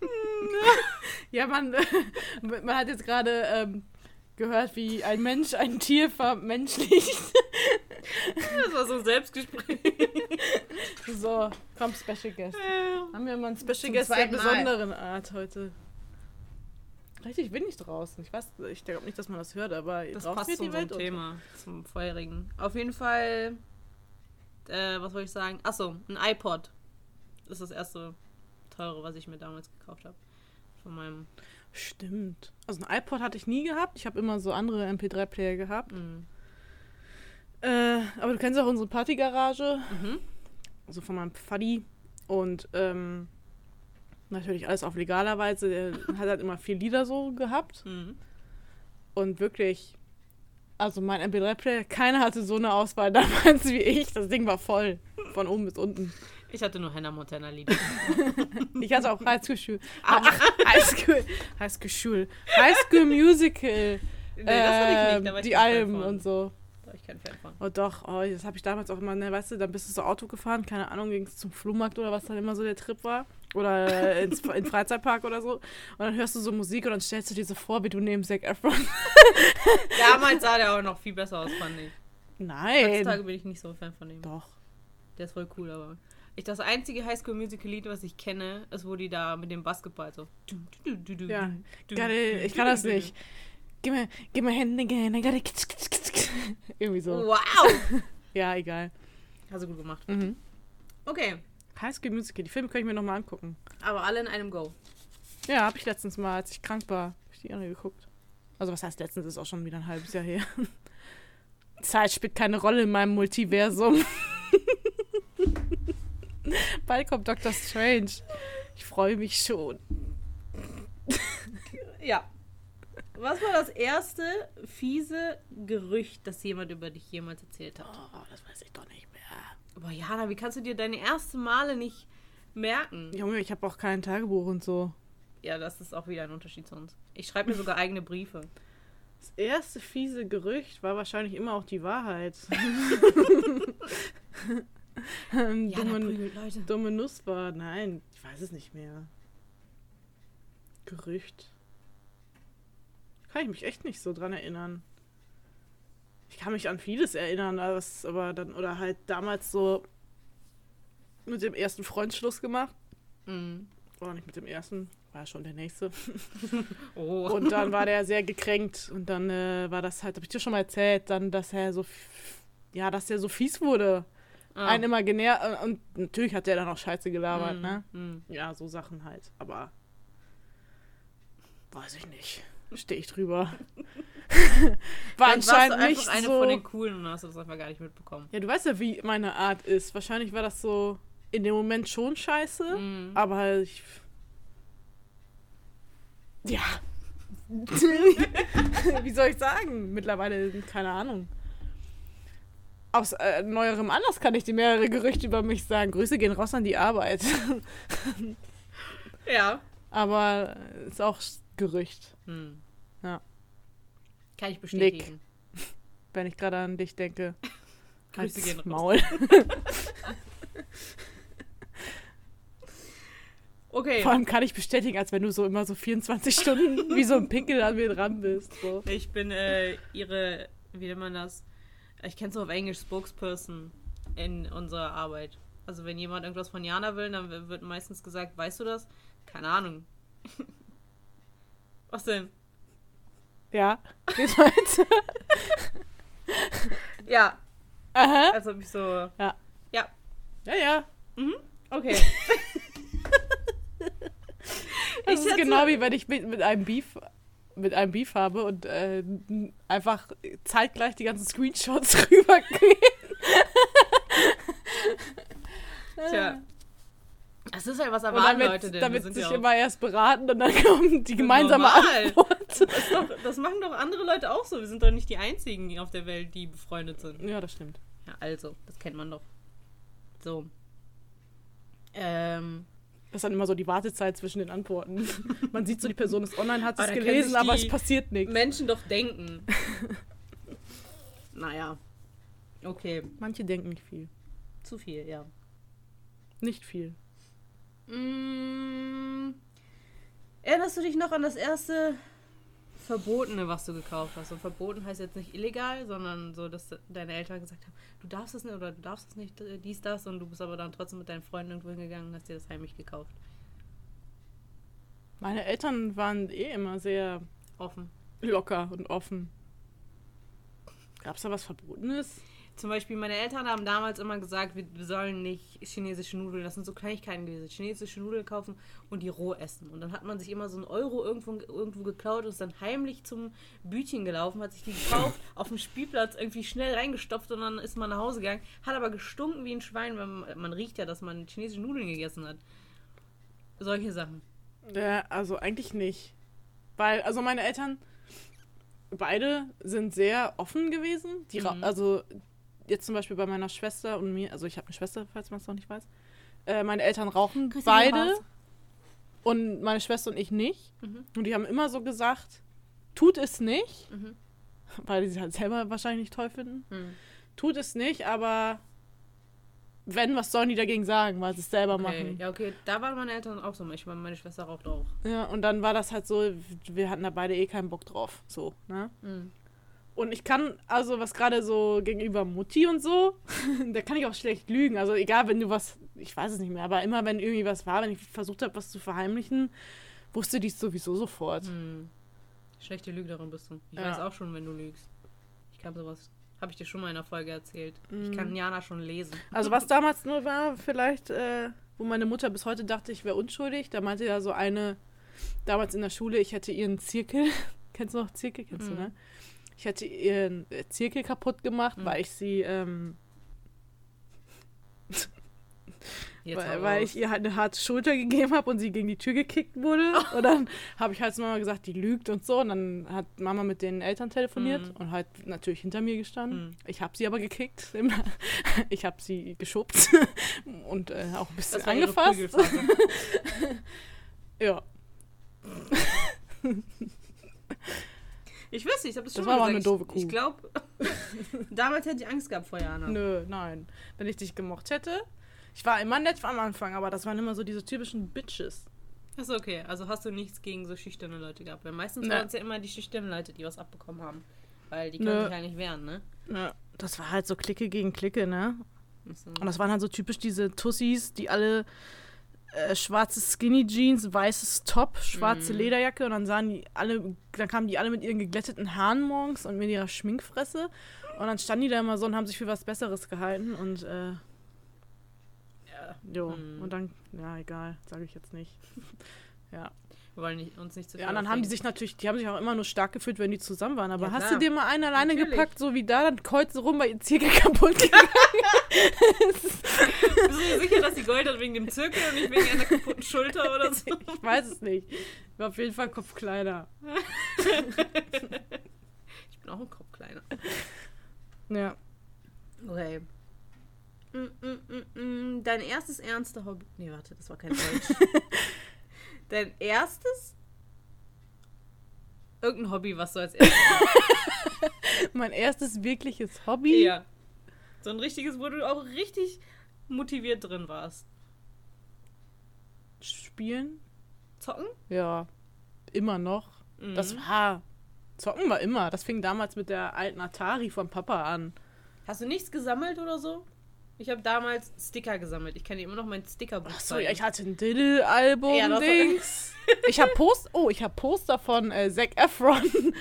ja, man, man hat jetzt gerade ähm, gehört, wie ein Mensch ein Tier vermenschlicht. das war so ein Selbstgespräch. So, komm, Special Guest. Haben wir mal einen Special Guest der besonderen Art heute. Richtig windig draußen. Ich weiß, ich glaube nicht, dass man das hört, aber Das passt zu unserem Welt unter. Thema, zum vorherigen. Auf jeden Fall, äh, was wollte ich sagen? Achso, ein iPod. Das ist das erste teure, was ich mir damals gekauft habe. Von meinem. Stimmt. Also ein iPod hatte ich nie gehabt. Ich habe immer so andere MP3-Player gehabt. Mm. Äh, aber du kennst auch unsere Partygarage, Mhm. also von meinem Pfaddi. Und ähm, natürlich alles auf legaler Weise. Der hat halt immer vier Lieder so gehabt. Mhm. Und wirklich, also mein MP3-Player, keiner hatte so eine Auswahl damals wie ich. Das Ding war voll. Von oben bis unten. Ich hatte nur Hannah Montana Lieder. Ich hatte auch High School Schul. Ah. Ach, High School. High School Schul. High School Musical. Nee, das hatte ich ähm, nicht. Ich die Alben und so. Da war ich kein Fan von. Oh doch, oh, das habe ich damals auch immer, ne, weißt du, dann bist du so Auto gefahren, keine Ahnung, ging es zum Flohmarkt oder was dann immer so der Trip war. Oder äh, ins in den Freizeitpark oder so. Und dann hörst du so Musik und dann stellst du dir so vor, wie du neben Zac Efron. Damals sah der auch noch viel besser aus, fand ich. Heutzutage Nein. bin ich nicht so ein Fan von ihm. Doch. Der ist voll cool, aber. Ich, das einzige Highschool-Musical-Lied, was ich kenne, ist, wo die da mit dem Basketball so. Ja, ich kann das nicht. Gib mir, gib mir Hände kitsch. Irgendwie so. Wow! Ja, egal. Hast du gut gemacht. Mhm. Okay, High School Musical, die Filme kann ich mir nochmal angucken. aber alle in einem Go. Ja, habe ich letztens mal, als ich krank war, hab ich die andere geguckt. Also was heißt letztens, ist auch schon wieder ein halbes Jahr her. Zeit spielt keine Rolle in meinem Multiversum. Bald kommt Doctor Strange. Ich freue mich schon. Ja. Was war das erste fiese Gerücht, das jemand über dich jemals erzählt hat? Oh, das weiß ich doch nicht mehr. Aber Jana, wie kannst du dir deine ersten Male nicht merken? Junge, ich habe auch kein Tagebuch und so. Ja, das ist auch wieder ein Unterschied zu uns. Ich schreibe mir sogar eigene Briefe. Das erste fiese Gerücht war wahrscheinlich immer auch die Wahrheit. Ähm, Jana dumme, prügelt Leute. dumme Nuss war. Nein, ich weiß es nicht mehr. Gerücht. Kann ich mich echt nicht so dran erinnern. Ich kann mich an vieles erinnern, es- aber dann, oder halt damals so mit dem ersten Freund Schluss gemacht. Mhm. Oder nicht mit dem ersten, war schon der nächste. Oh. Und dann war der sehr gekränkt und dann äh, war das halt, hab ich dir schon mal erzählt, dann, dass er so, ja, dass er so fies wurde. Ah. Einen immer genervt äh, und natürlich hat der dann auch Scheiße gelabert, Mhm. ne? Mhm. Ja, so Sachen halt, aber weiß ich nicht. Stehe ich drüber. war warst anscheinend einfach nicht eine so. von den coolen und hast das einfach gar nicht mitbekommen. Ja, du weißt ja, wie meine Art ist. Wahrscheinlich war das so in dem Moment schon scheiße, Mhm. aber ich. Ja. Wie soll ich sagen? Mittlerweile, keine Ahnung. Aus äh, neuerem Anlass kann ich dir mehrere Gerüchte über mich sagen. Grüße gehen raus an die Arbeit. Ja. aber ist auch Gerücht, Hm. Ja. Kann ich bestätigen. wenn ich gerade an dich denke. Grüße gehen raus. Maul. Okay. Vor allem kann ich bestätigen, als wenn du so immer so 24 Stunden wie so ein Pinkel an mir dran bist. So. Ich bin äh, ihre, wie nennt man das? Ich kenne es auf Englisch, Spokesperson in unserer Arbeit. Also wenn jemand irgendwas von Jana will, dann wird meistens gesagt, weißt du das? Keine Ahnung. Was denn? Ja. Ja, Aha. als ob ich so. Ja. Ja, Ja, ja. okay. Das Ich ist genau wie wenn ich mit, mit einem Beef mit einem Beef habe und äh, einfach zeitgleich die ganzen Screenshots rübergehen. Tja. Das ist halt, was erwarten damit, Leute denn? Damit sich ja immer erst beraten und dann kommt die gemeinsame Normal. Antwort. Das, doch, das machen doch andere Leute auch so. Wir sind doch nicht die Einzigen auf der Welt, die befreundet sind. Ja, das stimmt. Ja, also, das kennt man doch. So. Ähm, Das ist dann immer so die Wartezeit zwischen den Antworten. Man sieht so, die Person ist online, hat Aber es gelesen, aber es passiert nichts. Menschen doch denken. naja. Okay, Manche denken nicht viel. zu viel, ja. Nicht viel. Mm, erinnerst du dich noch an das erste Verbotene, was du gekauft hast? Und verboten heißt jetzt nicht illegal, sondern so, dass deine Eltern gesagt haben, du darfst es nicht oder du darfst es nicht, dies, das, und du bist aber dann trotzdem mit deinen Freunden irgendwo hingegangen und hast dir das heimlich gekauft. Meine Eltern waren eh immer sehr Offen. locker und offen. Gab's da was Verbotenes? Zum Beispiel, meine Eltern haben damals immer gesagt, wir, sollen nicht chinesische Nudeln, das sind so Kleinigkeiten gewesen, chinesische Nudeln kaufen und die roh essen. Und dann hat man sich immer so einen Euro irgendwo, irgendwo geklaut und ist dann heimlich zum Bütchen gelaufen, hat sich die gekauft, auf dem Spielplatz irgendwie schnell reingestopft und dann ist man nach Hause gegangen. Hat aber gestunken wie ein Schwein, weil man, man riecht ja, dass man chinesische Nudeln gegessen hat. Solche Sachen. Ja, also eigentlich nicht. Weil, also meine Eltern, beide sind sehr offen gewesen. Die, Mhm. Also jetzt zum Beispiel bei meiner Schwester und mir, also ich habe eine Schwester, falls man es noch nicht weiß. Äh, meine Eltern rauchen Grüße beide und meine Schwester und ich nicht. Mhm. Und die haben immer so gesagt, tut es nicht, Mhm. weil die sie halt selber wahrscheinlich nicht toll finden. Hm. Tut es nicht, aber wenn, was sollen die dagegen sagen, weil sie es selber Okay. machen. Ja, okay, da waren meine Eltern auch so. Ich meine, meine Schwester raucht auch. Ja, und dann war das halt so, wir hatten da beide eh keinen Bock drauf. So, ne? Mhm. Und ich kann, also was gerade so gegenüber Mutti und so, da kann ich auch schlecht lügen. Also egal, wenn du was, ich weiß es nicht mehr, aber immer wenn irgendwie was war, wenn ich versucht habe, was zu verheimlichen, wusste die es sowieso sofort. Hm. Schlechte Lügnerin bist du. Ich Ja. weiß auch schon, wenn du lügst. Ich kann sowas. Habe ich dir schon mal in einer Folge erzählt. Ich Mhm. kann Jana schon lesen. Also was damals nur war, vielleicht, äh, wo meine Mutter bis heute dachte, ich wäre unschuldig, da meinte ja so eine, damals in der Schule, ich hätte ihren Zirkel, kennst du noch Zirkel, kennst du, Mhm. ne? Ich hätte ihren Zirkel kaputt gemacht, Mhm. weil ich sie, ähm, weil, weil ich ihr halt eine harte Schulter gegeben habe und sie gegen die Tür gekickt wurde. Und dann habe ich halt zu Mama gesagt, die lügt und so. Und dann hat Mama mit den Eltern telefoniert Mhm. und halt natürlich hinter mir gestanden. Mhm. Ich habe sie aber gekickt. Ich habe sie geschubst und äh, auch ein bisschen angefasst. Ja, Ich weiß nicht, ich habe das Das schon war mal aber eine gesagt. doofe Ich, Kuh. ich glaube, damals hätte ich Angst gehabt vor Jana. nö, nein. Wenn ich dich gemocht hätte. Ich war immer nett am Anfang, aber das waren immer so diese typischen Bitches. Achso, okay. Also hast du nichts gegen so schüchterne Leute gehabt. Weil meistens Nee. waren es ja immer die schüchternen Leute, die was abbekommen haben. Weil die können sich ja nicht wehren, ne? Ja, das war halt so Clique gegen Clique, ne? Und das waren halt so typisch diese Tussis, die alle äh, schwarze Skinny Jeans, weißes Top, schwarze Mhm. Lederjacke und dann sahen die alle, dann kamen die alle mit ihren geglätteten Haaren morgens und mit ihrer Schminkfresse und dann standen die da immer so und haben sich für was Besseres gehalten und äh, ja. jo, Mhm. und dann, ja, egal, sage ich jetzt nicht. ja. Wir wollen nicht, uns nicht zu viel anderen haben die sich natürlich, die haben sich auch immer nur stark gefühlt, wenn die zusammen waren. Aber Ja, hast du dir mal einen alleine Natürlich. gepackt, so wie da, dann kreuzt du rum, weil ihr Zirkel kaputt gegangen Bist du dir sicher, dass sie Gold hat wegen dem Zirkel und nicht wegen einer kaputten Schulter oder so? Ich weiß es nicht. War auf jeden Fall Kopf kleiner. Ich bin auch ein Kopf kleiner. Ja. Okay. Mm, mm, mm. Dein erstes ernste Hobby. Nee, warte, das war kein Deutsch. Dein erstes? Irgendein Hobby, was du als erstes. Mein erstes wirkliches Hobby. ja. So ein richtiges, wo du auch richtig motiviert drin warst. Spielen? Zocken? Ja. Immer noch. Mhm. Das war. Zocken war immer. Das fing damals mit der alten Atari von Papa an. Hast du nichts gesammelt oder so? Ich habe damals Sticker gesammelt. Ich kann dir immer noch mein Stickerbuch Achso, ja, ich hatte ein Diddle-Album. Ja, Dings. ich habe Post. Oh, ich habe Poster von äh, Zac Efron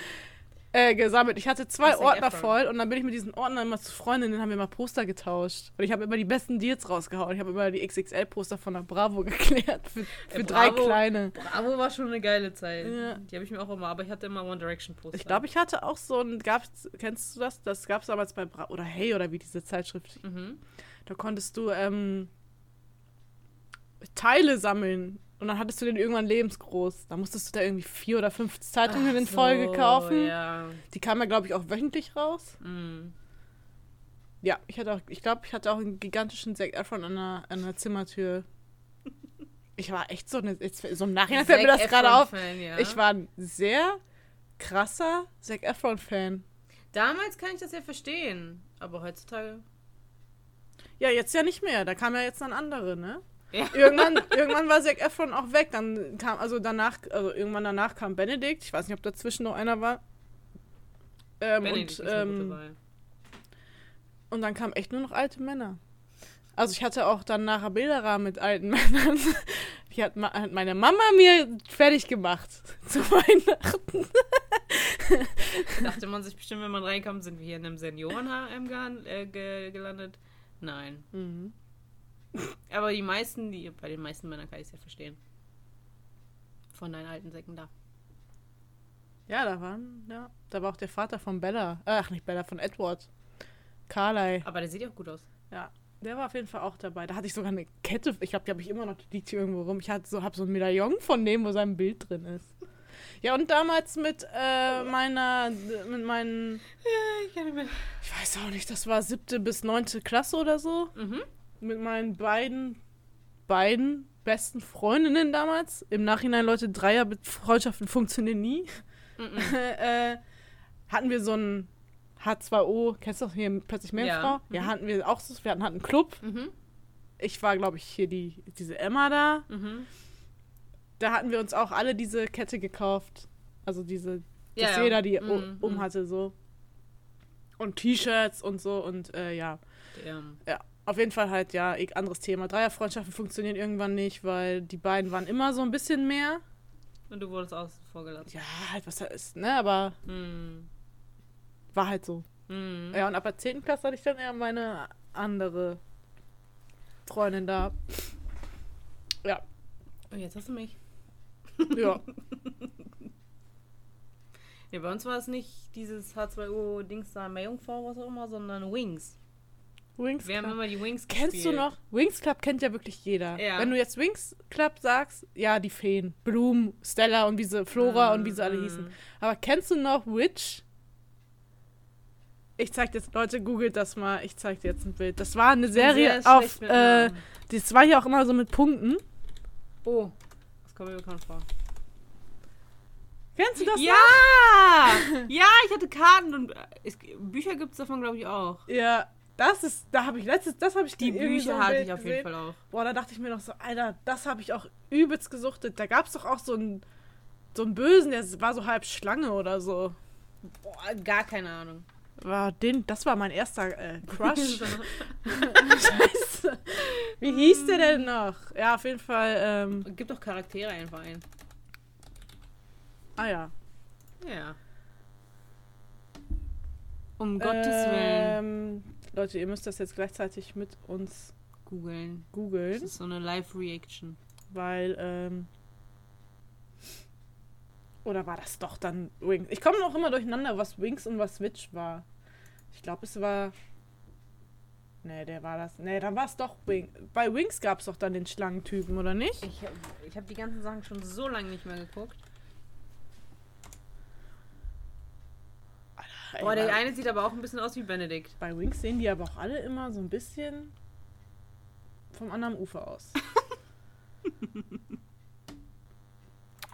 äh, gesammelt. Ich hatte zwei Ordner voll und dann bin ich mit diesen Ordnern immer zu Freundinnen, haben wir immer Poster getauscht. Und ich habe immer die besten Deals rausgehauen. Ich habe immer die XXL-Poster von der Bravo geklärt für, für Äh, drei Bravo- kleine. Bravo war schon eine geile Zeit. Ja. Die habe ich mir auch immer, aber ich hatte immer One Direction Poster. Ich glaube, ich hatte auch so ein, gab's, kennst du das? Das gab es damals bei Bra oder Hey oder wie diese Zeitschrift. Mhm. Da konntest du ähm, Teile sammeln und dann hattest du den irgendwann lebensgroß. Da musstest du da irgendwie vier oder fünf Zeitungen in Ach Folge so, kaufen. Ja. Die kamen ja, glaube ich, auch wöchentlich raus. Mhm. Ja, ich hatte auch, ich glaube, ich hatte auch einen gigantischen Zac Efron an der, an der Zimmertür. Ich war echt so eine, jetzt, so im Nachhinein fällt mir das gerade auf. Ja. Ich war ein sehr krasser Zac Efron-Fan. Damals kann ich das ja verstehen, aber heutzutage. Ja, jetzt ja nicht mehr. Da kam ja jetzt dann andere, ne? Ja. Irgendwann, irgendwann war Zac Efron auch weg. Dann kam, also danach, also irgendwann danach kam Benedikt. Ich weiß nicht, ob dazwischen noch einer war. Ähm, Benedikt und, ähm, und dann kamen echt nur noch alte Männer. Also ich hatte auch dann nachher Bilderrahmen mit alten Männern. Die hat, ma hat meine Mama mir fertig gemacht zu Weihnachten. Da dachte man sich bestimmt, wenn man reinkommt, sind wir hier in einem Seniorenheim äh, ge gelandet. Nein. Mhm. Aber die meisten, die, bei den meisten Männern kann ich es ja verstehen. Von deinen alten Säcken da. Ja, da waren, ja. Da war auch der Vater von Bella. Ach, nicht Bella, von Edward. Carly. Aber der sieht ja auch gut aus. Ja, der war auf jeden Fall auch dabei. Da hatte ich sogar eine Kette. Ich glaube, die habe ich immer noch. Die liegt hier irgendwo rum. Ich hatte so, habe so ein Medaillon von dem, wo sein Bild drin ist. Ja, und damals mit äh, meiner, mit meinen, Ich nicht mehr. ich weiß auch nicht, das war siebte bis neunte Klasse oder so. Mhm. Mit meinen beiden, beiden besten Freundinnen damals. Im Nachhinein, Leute, Dreier-Freundschaften funktionieren nie. Mhm. äh, hatten wir so ein H2O, kennst du das hier plötzlich Meerjungfrau? Ja. Ja, hatten wir auch so, wir hatten, hatten einen Club. Mhm. Ich war, glaube ich, hier die, diese Emma da. Mhm. Da hatten wir uns auch alle diese Kette gekauft. Also diese, Ja, dass ja. jeder die Mhm, mhm. um hatte so. Und T-Shirts und so und äh, ja. Der, Ja, auf jeden Fall halt, ja, anderes Thema. Dreierfreundschaften funktionieren irgendwann nicht, weil die beiden waren immer so ein bisschen mehr. und du wurdest außen vorgelassen. Ja, halt, was da ist, ne? Aber Mhm. war halt so. Mhm. Ja, und ab der 10. Klasse hatte ich dann eher meine andere Freundin da. Ja, Und jetzt hast du mich. ja. Ja, bei uns war es nicht dieses H2O-Dings da, Meerjungfrau, was auch immer, sondern Wings. Wings Wir haben Club. immer die Wings Kennst du noch? Wings Club kennt ja wirklich jeder. Ja. Wenn du jetzt Wings Club sagst, ja, die Feen. Bloom, Stella und wie sie, Flora und wie sie alle Mhm. hießen. Aber kennst du noch Witch? Ich zeig dir jetzt, Leute, googelt das mal. Ich zeig dir jetzt ein Bild. Das war eine Serie auf, äh, das war hier auch immer so mit Punkten. Oh, das kommt mir bekannt vor. Kennst du das Ja! ja, ich hatte Karten und äh, Bücher gibt es davon, glaube ich, auch. noch? Ja, das ist, da habe ich letztes, das habe ich Die so Bücher ein hatte ich auf gesehen. jeden Fall auch. Boah, da dachte ich mir noch so, Alter, das habe ich auch übelst gesuchtet. Da gab es doch auch so einen, so einen Bösen, der war so halb Schlange oder so. Boah, gar keine Ahnung. War den, das war mein erster äh, Crush. Scheiße. Wie hieß der denn noch? Ja, auf jeden Fall, ähm, Gibt doch Charaktere einfach ein. ah ja. Ja. Um Gottes Willen. ähm, Leute, ihr müsst das jetzt gleichzeitig mit uns Googeln. Das googeln, ist so eine Live-Reaction. weil, ähm, oder war das doch dann Wings? Ich komme noch immer durcheinander, was Wings und was Witch war. Ich glaube, es war. Nee, der war das. Nee, dann war es doch Wings. Bei Wings gab es doch dann den Schlangentypen, oder nicht? Ich, ich habe die ganzen Sachen schon so lange nicht mehr geguckt. Boah, der eine sieht aber auch ein bisschen aus wie Benedikt. Bei Wings sehen die aber auch alle immer so ein bisschen vom anderen Ufer aus.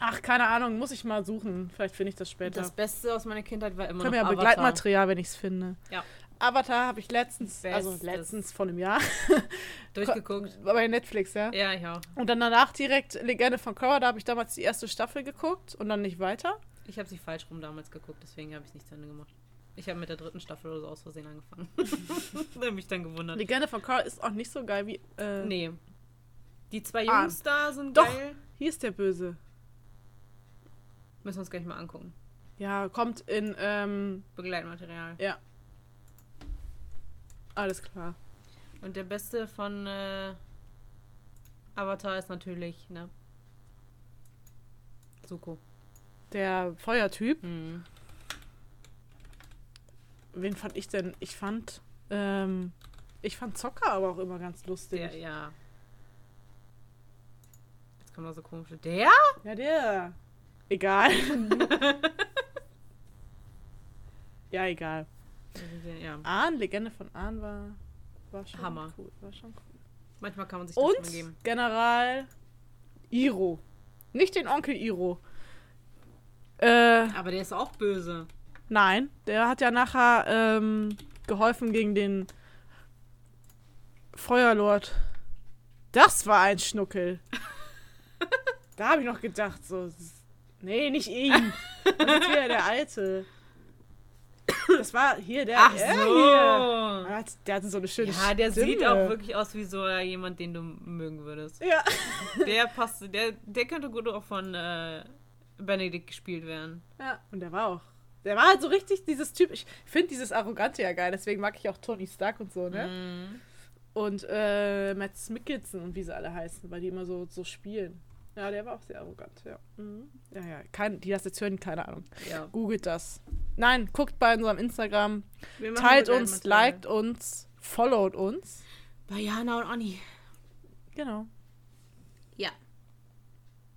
Ach, keine Ahnung, muss ich mal suchen. Vielleicht finde ich das später. Das Beste aus meiner Kindheit war immer noch wir ja Avatar. Begleitmaterial, wenn ich es finde. Ja. Avatar habe ich letztens, also Bestes. letztens von einem Jahr, Durchgeguckt. bei Netflix, ja. Ja, ich auch. Und dann danach direkt Legende von Korra, da habe ich damals die erste Staffel geguckt und dann nicht weiter. Ich habe sie falsch rum damals geguckt, deswegen habe ich es nicht zu Ende gemacht. Ich habe mit der dritten Staffel oder so aus Versehen angefangen. da habe mich dann gewundert. Legende von Korra ist auch nicht so geil wie, äh, Nee. Die zwei Ah. Jungs da sind Doch. geil. hier ist der Böse. Müssen wir uns gleich mal angucken. Ja, kommt in, ähm, Begleitmaterial. ja. Alles klar. Und der beste von äh, Avatar ist natürlich, ne? Zuko. Der Feuertyp. Hm. Wen fand ich denn? Ich fand, ähm, ich fand Zocker aber auch immer ganz lustig. Der, ja. Jetzt kommt da so komische. Der? Ja, der. Egal. ja, egal. Ja. Ahn, Legende von Ahn war, war schon Hammer. cool. War schon cool. Manchmal kann man sich das Und geben. General Iro. Nicht den Onkel Iro. Äh, Aber der ist auch böse. Nein, der hat ja nachher ähm, geholfen gegen den Feuerlord. Das war ein Schnuckel. da habe ich noch gedacht, so. Nee, nicht ihn. Das ist wieder der Alte. das war hier der. Ach der so. Hier. Der hat- Der hatte so eine schöne Ja, der Stimme. sieht auch wirklich aus wie so jemand, den du mögen würdest. Ja. Der passt, der, der könnte gut auch von äh, Benedikt gespielt werden. ja. Und der war auch. Der war halt so richtig dieses Typ. Ich finde dieses Arrogante ja geil, deswegen mag ich auch Tony Stark und so, ne? Mhm. Und äh, Matt Mikkelsen und wie sie alle heißen, weil die immer so, so spielen. Ja, der war auch sehr arrogant, ja. Mhm. Ja, ja. Kein, die das jetzt hören, keine Ahnung. Ja. Googelt das. Nein, guckt bei unserem Instagram, teilt uns, liked uns, followt uns. Bei Jana und Anni. Genau. Ja.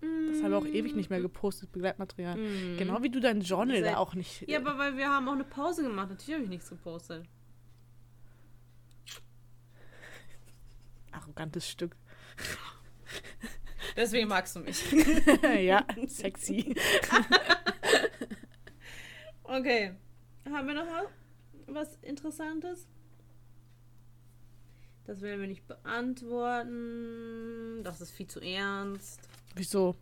Das haben wir auch ewig nicht mehr gepostet, Begleitmaterial. Mhm. Genau wie du dein Journal da auch nicht. Ja, aber weil wir haben auch eine Pause gemacht. Natürlich habe ich nichts gepostet. arrogantes Stück. Deswegen magst du mich. ja, sexy. Okay. Haben wir noch was Interessantes? Das werden wir nicht beantworten. Das ist viel zu ernst. Wieso?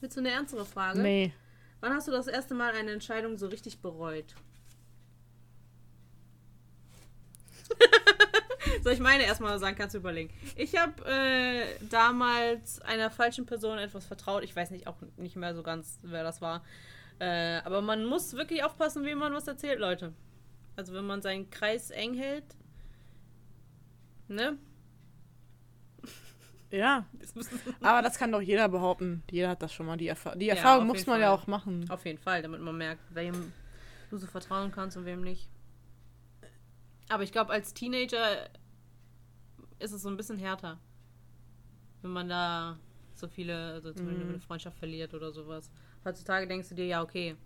Willst du eine ernstere Frage? Nee. Wann hast du das erste Mal eine Entscheidung so richtig bereut? Soll ich meine erstmal sagen? Kannst du überlegen. Ich habe äh, damals einer falschen Person etwas vertraut. Ich weiß nicht auch nicht mehr so ganz, wer das war. Äh, aber man muss wirklich aufpassen, wem man was erzählt, Leute. Also wenn man seinen Kreis eng hält. Ne? Ja, aber das kann doch jeder behaupten. Jeder hat das schon mal. Die, Erfa die Ja, Erfahrung auf muss man ja Fall. auch machen. Auf jeden Fall, damit man merkt, wem du so vertrauen kannst und wem nicht. Aber ich glaube, als Teenager ist es so ein bisschen härter. Wenn man da so viele, also zum Beispiel Mhm. eine Freundschaft verliert oder sowas. Heutzutage denkst du dir, ja, okay,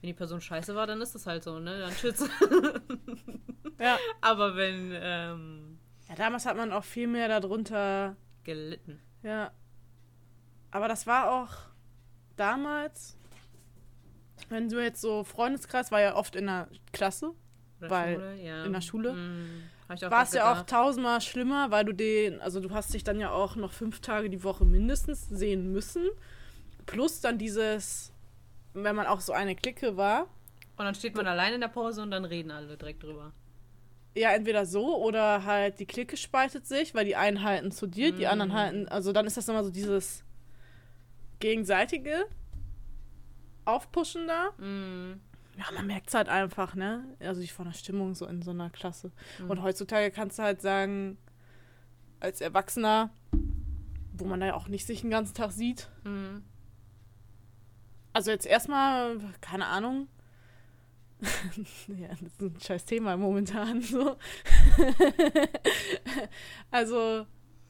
wenn die Person scheiße war, dann ist das halt so, ne? Dann schütze. Ja. Aber wenn, ähm, ja, damals hat man auch viel mehr darunter. Gelitten. Ja. Aber das war auch damals, wenn du jetzt so Freundeskreis war ja oft in der Klasse, Oder Weil Schule, ja. in der Schule auch war es ja auch tausendmal schlimmer, weil du den, also du hast dich dann ja auch noch fünf Tage die Woche mindestens sehen müssen. Plus dann dieses, wenn man auch so eine Clique war, Und dann steht man allein in der Pause und dann reden alle direkt drüber. Ja, entweder so oder halt die Clique spaltet sich, weil die einen halten zu dir, die anderen Mm. halten, also dann ist das immer so dieses gegenseitige Aufpushen da. Mm. Ja, man merkt es halt einfach, ne? Also ich von der Stimmung so in so einer Klasse. Mhm. Und heutzutage kannst du halt sagen, als Erwachsener, wo man da ja auch nicht sich den ganzen Tag sieht. Mm. Also jetzt erstmal, keine Ahnung. ja, das ist ein scheiß Thema momentan so. also,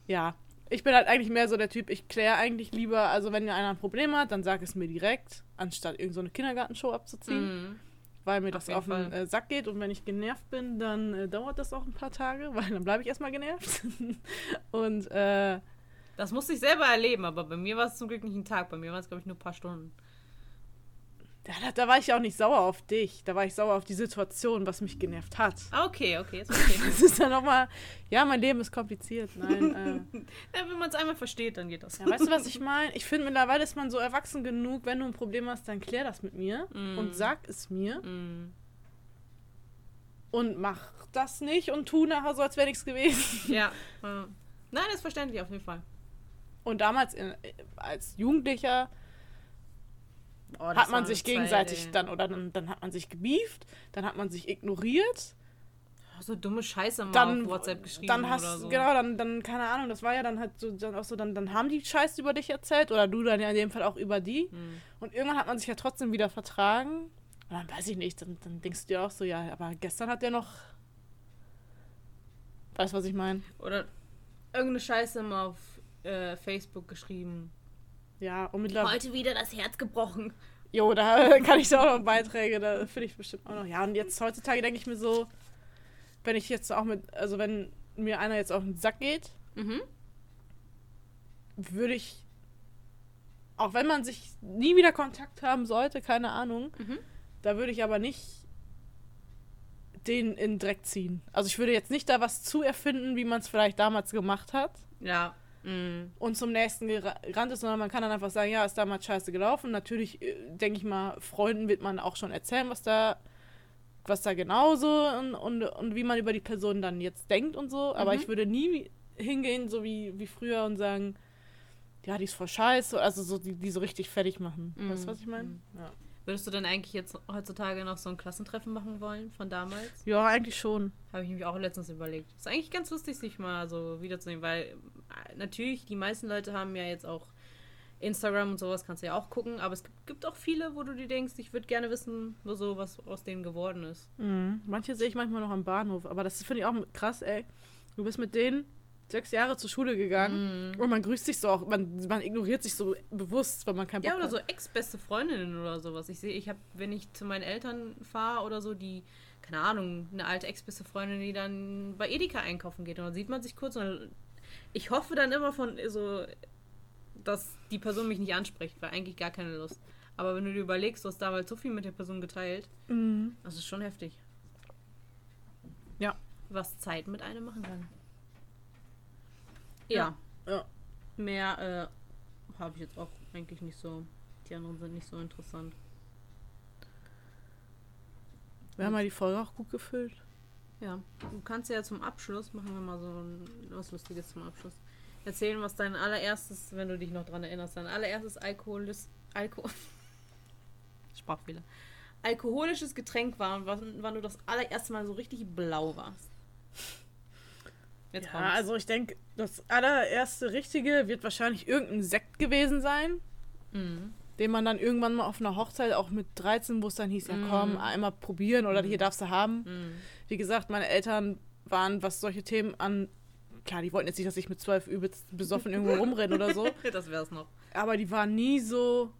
ja. Ich bin halt eigentlich mehr so der Typ, ich kläre eigentlich lieber, also wenn einer ein Problem hat, dann sag es mir direkt, anstatt irgend so eine Kindergartenshow abzuziehen. Mm. weil mir das auf den äh, Sack geht und wenn ich genervt bin, dann äh, dauert das auch ein paar Tage, weil dann bleibe ich erstmal genervt. und äh, Das musste ich selber erleben, aber bei mir war es zum Glück nicht ein Tag. Bei mir waren es, glaube ich, nur ein paar Stunden. Ja, da, da war ich ja auch nicht sauer auf dich, da war ich sauer auf die Situation, was mich genervt hat. Ah, okay, okay, ist okay. Das ist dann nochmal, ja, mein Leben ist kompliziert. Nein, äh, ja, wenn man es einmal versteht, dann geht das. ja, weißt du, was ich meine? Ich finde, mittlerweile ist man so erwachsen genug, wenn du ein Problem hast, dann klär das mit mir Mm. und sag es mir Mm. und mach das nicht und tu nachher so, als wäre nichts gewesen. Ja. ja. Nein, das ist verständlich auf jeden Fall. Und damals in, als Jugendlicher Oh, hat man sich gegenseitig ey. dann oder dann, dann hat man sich gebieft, dann hat man sich ignoriert, so dumme Scheiße mal dann auf WhatsApp geschrieben dann hast oder so. genau dann dann keine Ahnung, das war ja dann halt so dann auch so dann dann haben die Scheiße über dich erzählt oder du dann ja in dem Fall auch über die Mm. und irgendwann hat man sich ja trotzdem wieder vertragen. Und dann weiß ich nicht, dann, dann denkst du dir auch so, ja, aber gestern hat der noch Weißt du, was ich meine? Oder irgendeine Scheiße mal auf äh, Facebook geschrieben. Ja, und mittlerweile. Heute wieder das Herz gebrochen. Jo, da kann ich da auch noch Beiträge, da finde ich bestimmt auch noch. Ja, und jetzt heutzutage denke ich mir so, wenn ich jetzt auch mit, also wenn mir einer jetzt auf den Sack geht, Mhm. würde ich, auch wenn man sich nie wieder Kontakt haben sollte, keine Ahnung, Mhm. da würde ich aber nicht den in den Dreck ziehen. Also ich würde jetzt nicht da was zu erfinden, wie man es vielleicht damals gemacht hat Ja. Mm. und zum nächsten gera- gerannt ist, sondern man kann dann einfach sagen, ja, ist damals scheiße gelaufen. Natürlich, äh, denke ich mal, Freunden wird man auch schon erzählen, was da was da genauso und, und, und wie man über die Person dann jetzt denkt und so. Aber Mhm. ich würde nie hingehen, so wie, wie früher und sagen, ja, die ist voll scheiße. Also so die, die so richtig fertig machen. Mhm. Weißt du, was ich meine? Mhm. Ja. Würdest du denn eigentlich jetzt heutzutage noch so ein Klassentreffen machen wollen von damals? ja, eigentlich schon. Habe ich mich auch letztens überlegt. Ist eigentlich ganz lustig, sich mal so wiederzunehmen, weil äh, natürlich die meisten Leute haben ja jetzt auch Instagram und sowas, kannst du ja auch gucken, aber es gibt, gibt auch viele, wo du dir denkst, ich würde gerne wissen, wo so was aus denen geworden ist. Mhm. Manche sehe ich manchmal noch am Bahnhof, aber das finde ich auch krass, ey. Du bist mit denen sechs Jahre zur Schule gegangen und man grüßt sich so auch, man, man ignoriert sich so bewusst, weil man keinen Bock Ja, oder hat. so ex-beste Freundinnen oder sowas. Ich sehe, ich habe, wenn ich zu meinen Eltern fahre oder so, die, keine Ahnung, eine alte ex-beste Freundin, die dann bei Edeka einkaufen geht. Und dann sieht man sich kurz und dann, ich hoffe dann immer von so, dass die Person mich nicht anspricht, weil eigentlich gar keine Lust. Aber wenn du dir überlegst, du hast damals so viel mit der Person geteilt, Mhm. das ist schon heftig. Ja. Was Zeit mit einem machen kann. Ja. Ja. Mehr äh, habe ich jetzt auch eigentlich nicht so. Die anderen sind nicht so interessant. Wir haben ja die Folge auch gut gefüllt. Ja, du kannst ja zum Abschluss, machen wir mal so ein, was Lustiges zum Abschluss. Erzählen, was dein allererstes, wenn du dich noch dran erinnerst, dein allererstes Alkoholis, Alkohol, Sprachfehler, alkoholisches Getränk war und wann, wann du das allererste Mal so richtig blau warst. Jetzt Ja, kommt's. also ich denke, das allererste Richtige wird wahrscheinlich irgendein Sekt gewesen sein, Mhm. den man dann irgendwann mal auf einer Hochzeit auch mit 13, wo es dann hieß, ja komm, einmal probieren oder hier darfst du haben. Mhm. Wie gesagt, meine Eltern waren, was solche Themen an, klar, die wollten jetzt nicht, dass ich mit zwölf übelst besoffen irgendwo rumrenne oder so, Das wär's noch. aber die waren nie so,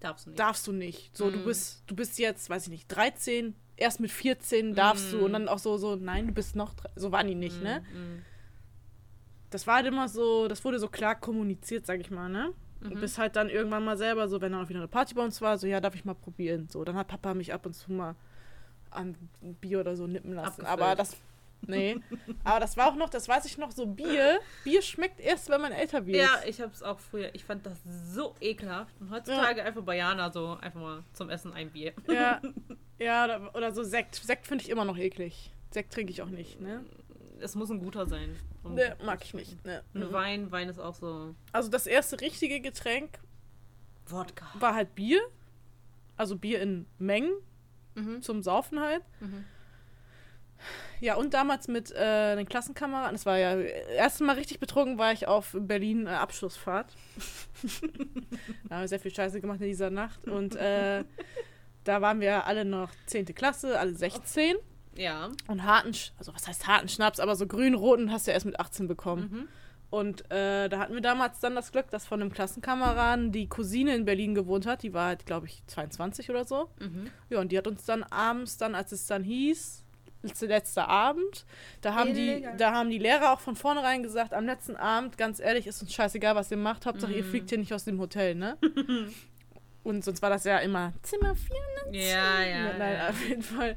Darfst du nicht. darfst du nicht. So, du Mhm. bist, du bist jetzt, weiß ich nicht, 13, erst mit 14 darfst du Mhm. und dann auch so, so, nein, du bist noch, so waren die nicht, ne? Mhm. Das war halt immer so, das wurde so klar kommuniziert, sag ich mal, ne? Mhm. Und bis halt dann irgendwann mal selber, so wenn dann auch wieder eine Party bei uns war, so ja, darf ich mal probieren. So, dann hat Papa mich ab und zu mal an Bier oder so nippen lassen. Abgefüllt. Aber das. Nee. Aber das war auch noch, das weiß ich noch, so Bier. Bier schmeckt erst, wenn man älter wird. Ja, ich hab's auch früher. Ich fand das so ekelhaft. Und heutzutage einfach bei Jana so einfach mal zum Essen ein Bier. Ja, ja oder, oder so Sekt. Sekt finde ich immer noch eklig. Sekt trinke ich auch nicht, ne? Es muss ein guter sein. um Ne, mag ich nicht. Ne. Und Wein, Wein ist auch so. Also das erste richtige Getränk Wodka. war halt Bier. Also Bier in Mengen Mhm. zum Saufen halt. Mhm. Ja, und damals mit äh, den Klassenkameraden, das war ja, erste Mal richtig betrunken war ich auf Berlin äh, Abschlussfahrt. da haben wir sehr viel Scheiße gemacht in dieser Nacht. Und äh, da waren wir alle noch 10. Klasse, alle 16. Ja. Und harten, also was heißt harten Schnaps, aber so grün-roten hast du ja erst mit 18 bekommen. Mhm. Und äh, da hatten wir damals dann das Glück, dass von einem Klassenkameraden die Cousine in Berlin gewohnt hat. Die war halt, glaube ich, 22 oder so. Mhm. Ja, und die hat uns dann abends dann, als es dann hieß, letzter Abend, da haben, die, da haben die Lehrer auch von vornherein gesagt, am letzten Abend, ganz ehrlich, ist uns scheißegal, was ihr macht, Hauptsache ihr Mhm. fliegt hier nicht aus dem Hotel, ne? und sonst war das ja immer Zimmer 4. Ja, ja. Nein, ja. auf jeden Fall.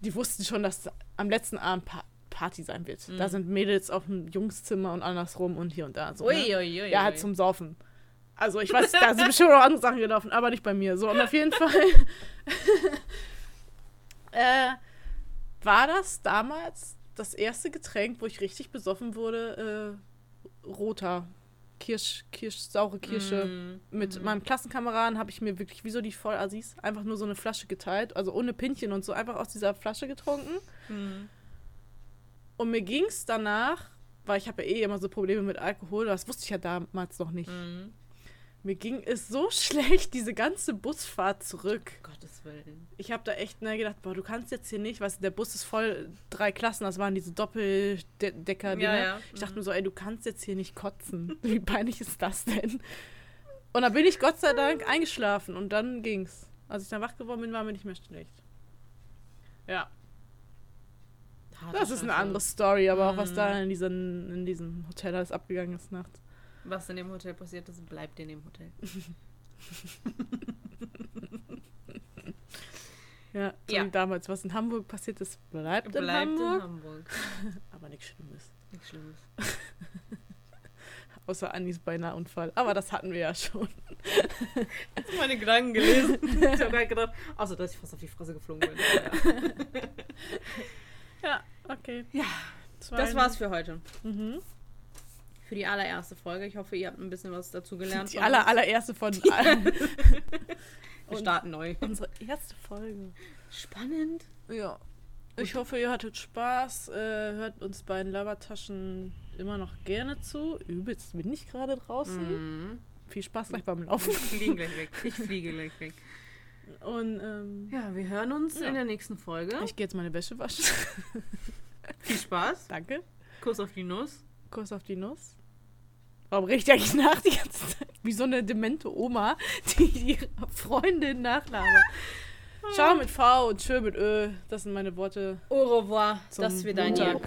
Die wussten schon, dass am letzten Abend pa Party sein wird. Mhm. Da sind Mädels auf dem Jungszimmer und andersrum und hier und da. So, ne? ui, ui, Ja, halt zum Saufen. Also ich weiß, da sind bestimmt auch andere Sachen gelaufen, aber nicht bei mir. So, und auf jeden Fall äh, war das damals das erste Getränk, wo ich richtig besoffen wurde, äh, roter. Kirsch, Kirsch, saure Kirsche. Mhm. Mit meinem Klassenkameraden habe ich mir wirklich, wie so die Vollassis, einfach nur so eine Flasche geteilt, also ohne Pinchen und so, einfach aus dieser Flasche getrunken. Mhm. Und mir ging es danach, weil ich habe ja eh immer so Probleme mit Alkohol, das wusste ich ja damals noch nicht. Mhm. Mir ging es so schlecht, diese ganze Busfahrt zurück. Gottes Willen. Ich habe da echt ne, gedacht, boah, du kannst jetzt hier nicht, weißt du, der Bus ist voll, drei Klassen, das waren diese Doppeldecker. Ja, ja. Ich dachte Mhm. mir so, ey, du kannst jetzt hier nicht kotzen. Wie peinlich ist das denn? Und dann bin ich Gott sei Dank eingeschlafen und dann ging's. Als ich dann wach geworden bin, war mir nicht mehr schlecht. Ja, Harte das ist eine andere Story, aber auch was Mhm. da in, diesen, in diesem Hotel alles abgegangen ist nachts. Was in dem Hotel passiert ist, bleibt in dem Hotel. Ja, so Ja. damals, was in Hamburg passiert ist, bleibt, in Bleibt Hamburg. in Hamburg. Aber nichts Schlimmes. Nichts Schlimmes. Außer Anis beinahe Unfall. Aber das hatten wir ja schon. Hast du meine Gedanken gelesen? ich habe gerade gedacht, außer dass ich fast auf die Fresse geflogen bin. Ja. Ja, okay. Ja, Das war's für heute. Mhm. Für die allererste Folge. Ich hoffe, ihr habt ein bisschen was dazu gelernt. Die aller, allererste von allen. Wir starten neu. Unsere erste Folge. Spannend. Ja. Ich hoffe, ihr hattet Spaß. Äh, hört uns bei den Labertaschen immer noch gerne zu. Übelst bin ich gerade draußen. Mhm. Viel Spaß gleich beim Laufen. Ich fliege gleich weg. Ich fliege gleich weg. Und ähm, Ja, wir hören uns Ja. in der nächsten Folge. ich gehe jetzt meine Wäsche waschen. Viel Spaß. Danke. Kuss auf die Nuss. Kuss auf die Nuss. Warum ich eigentlich nach die ganze Zeit? Wie so eine demente Oma, die ihre Freundin nachlabert. Ciao mit V und Tschö mit Ö. Das sind meine Worte. Au revoir. Zum das wird dein. Jahr.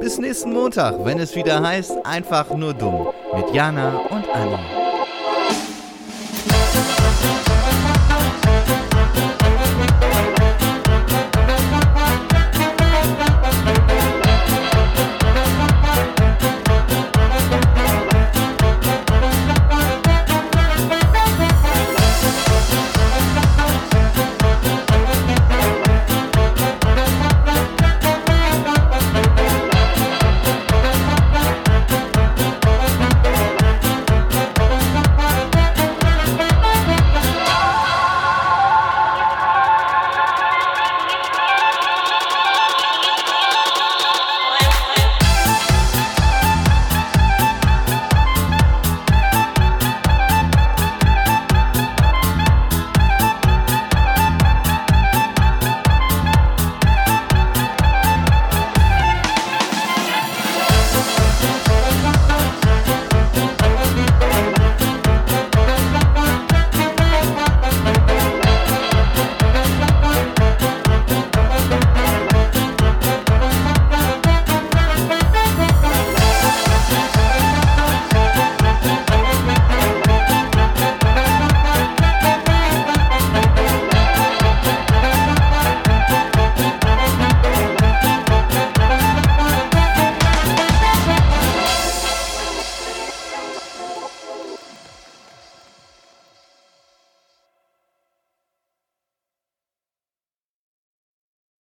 Bis nächsten Montag, wenn es wieder heißt, einfach nur dumm. Mit Jana und Anni.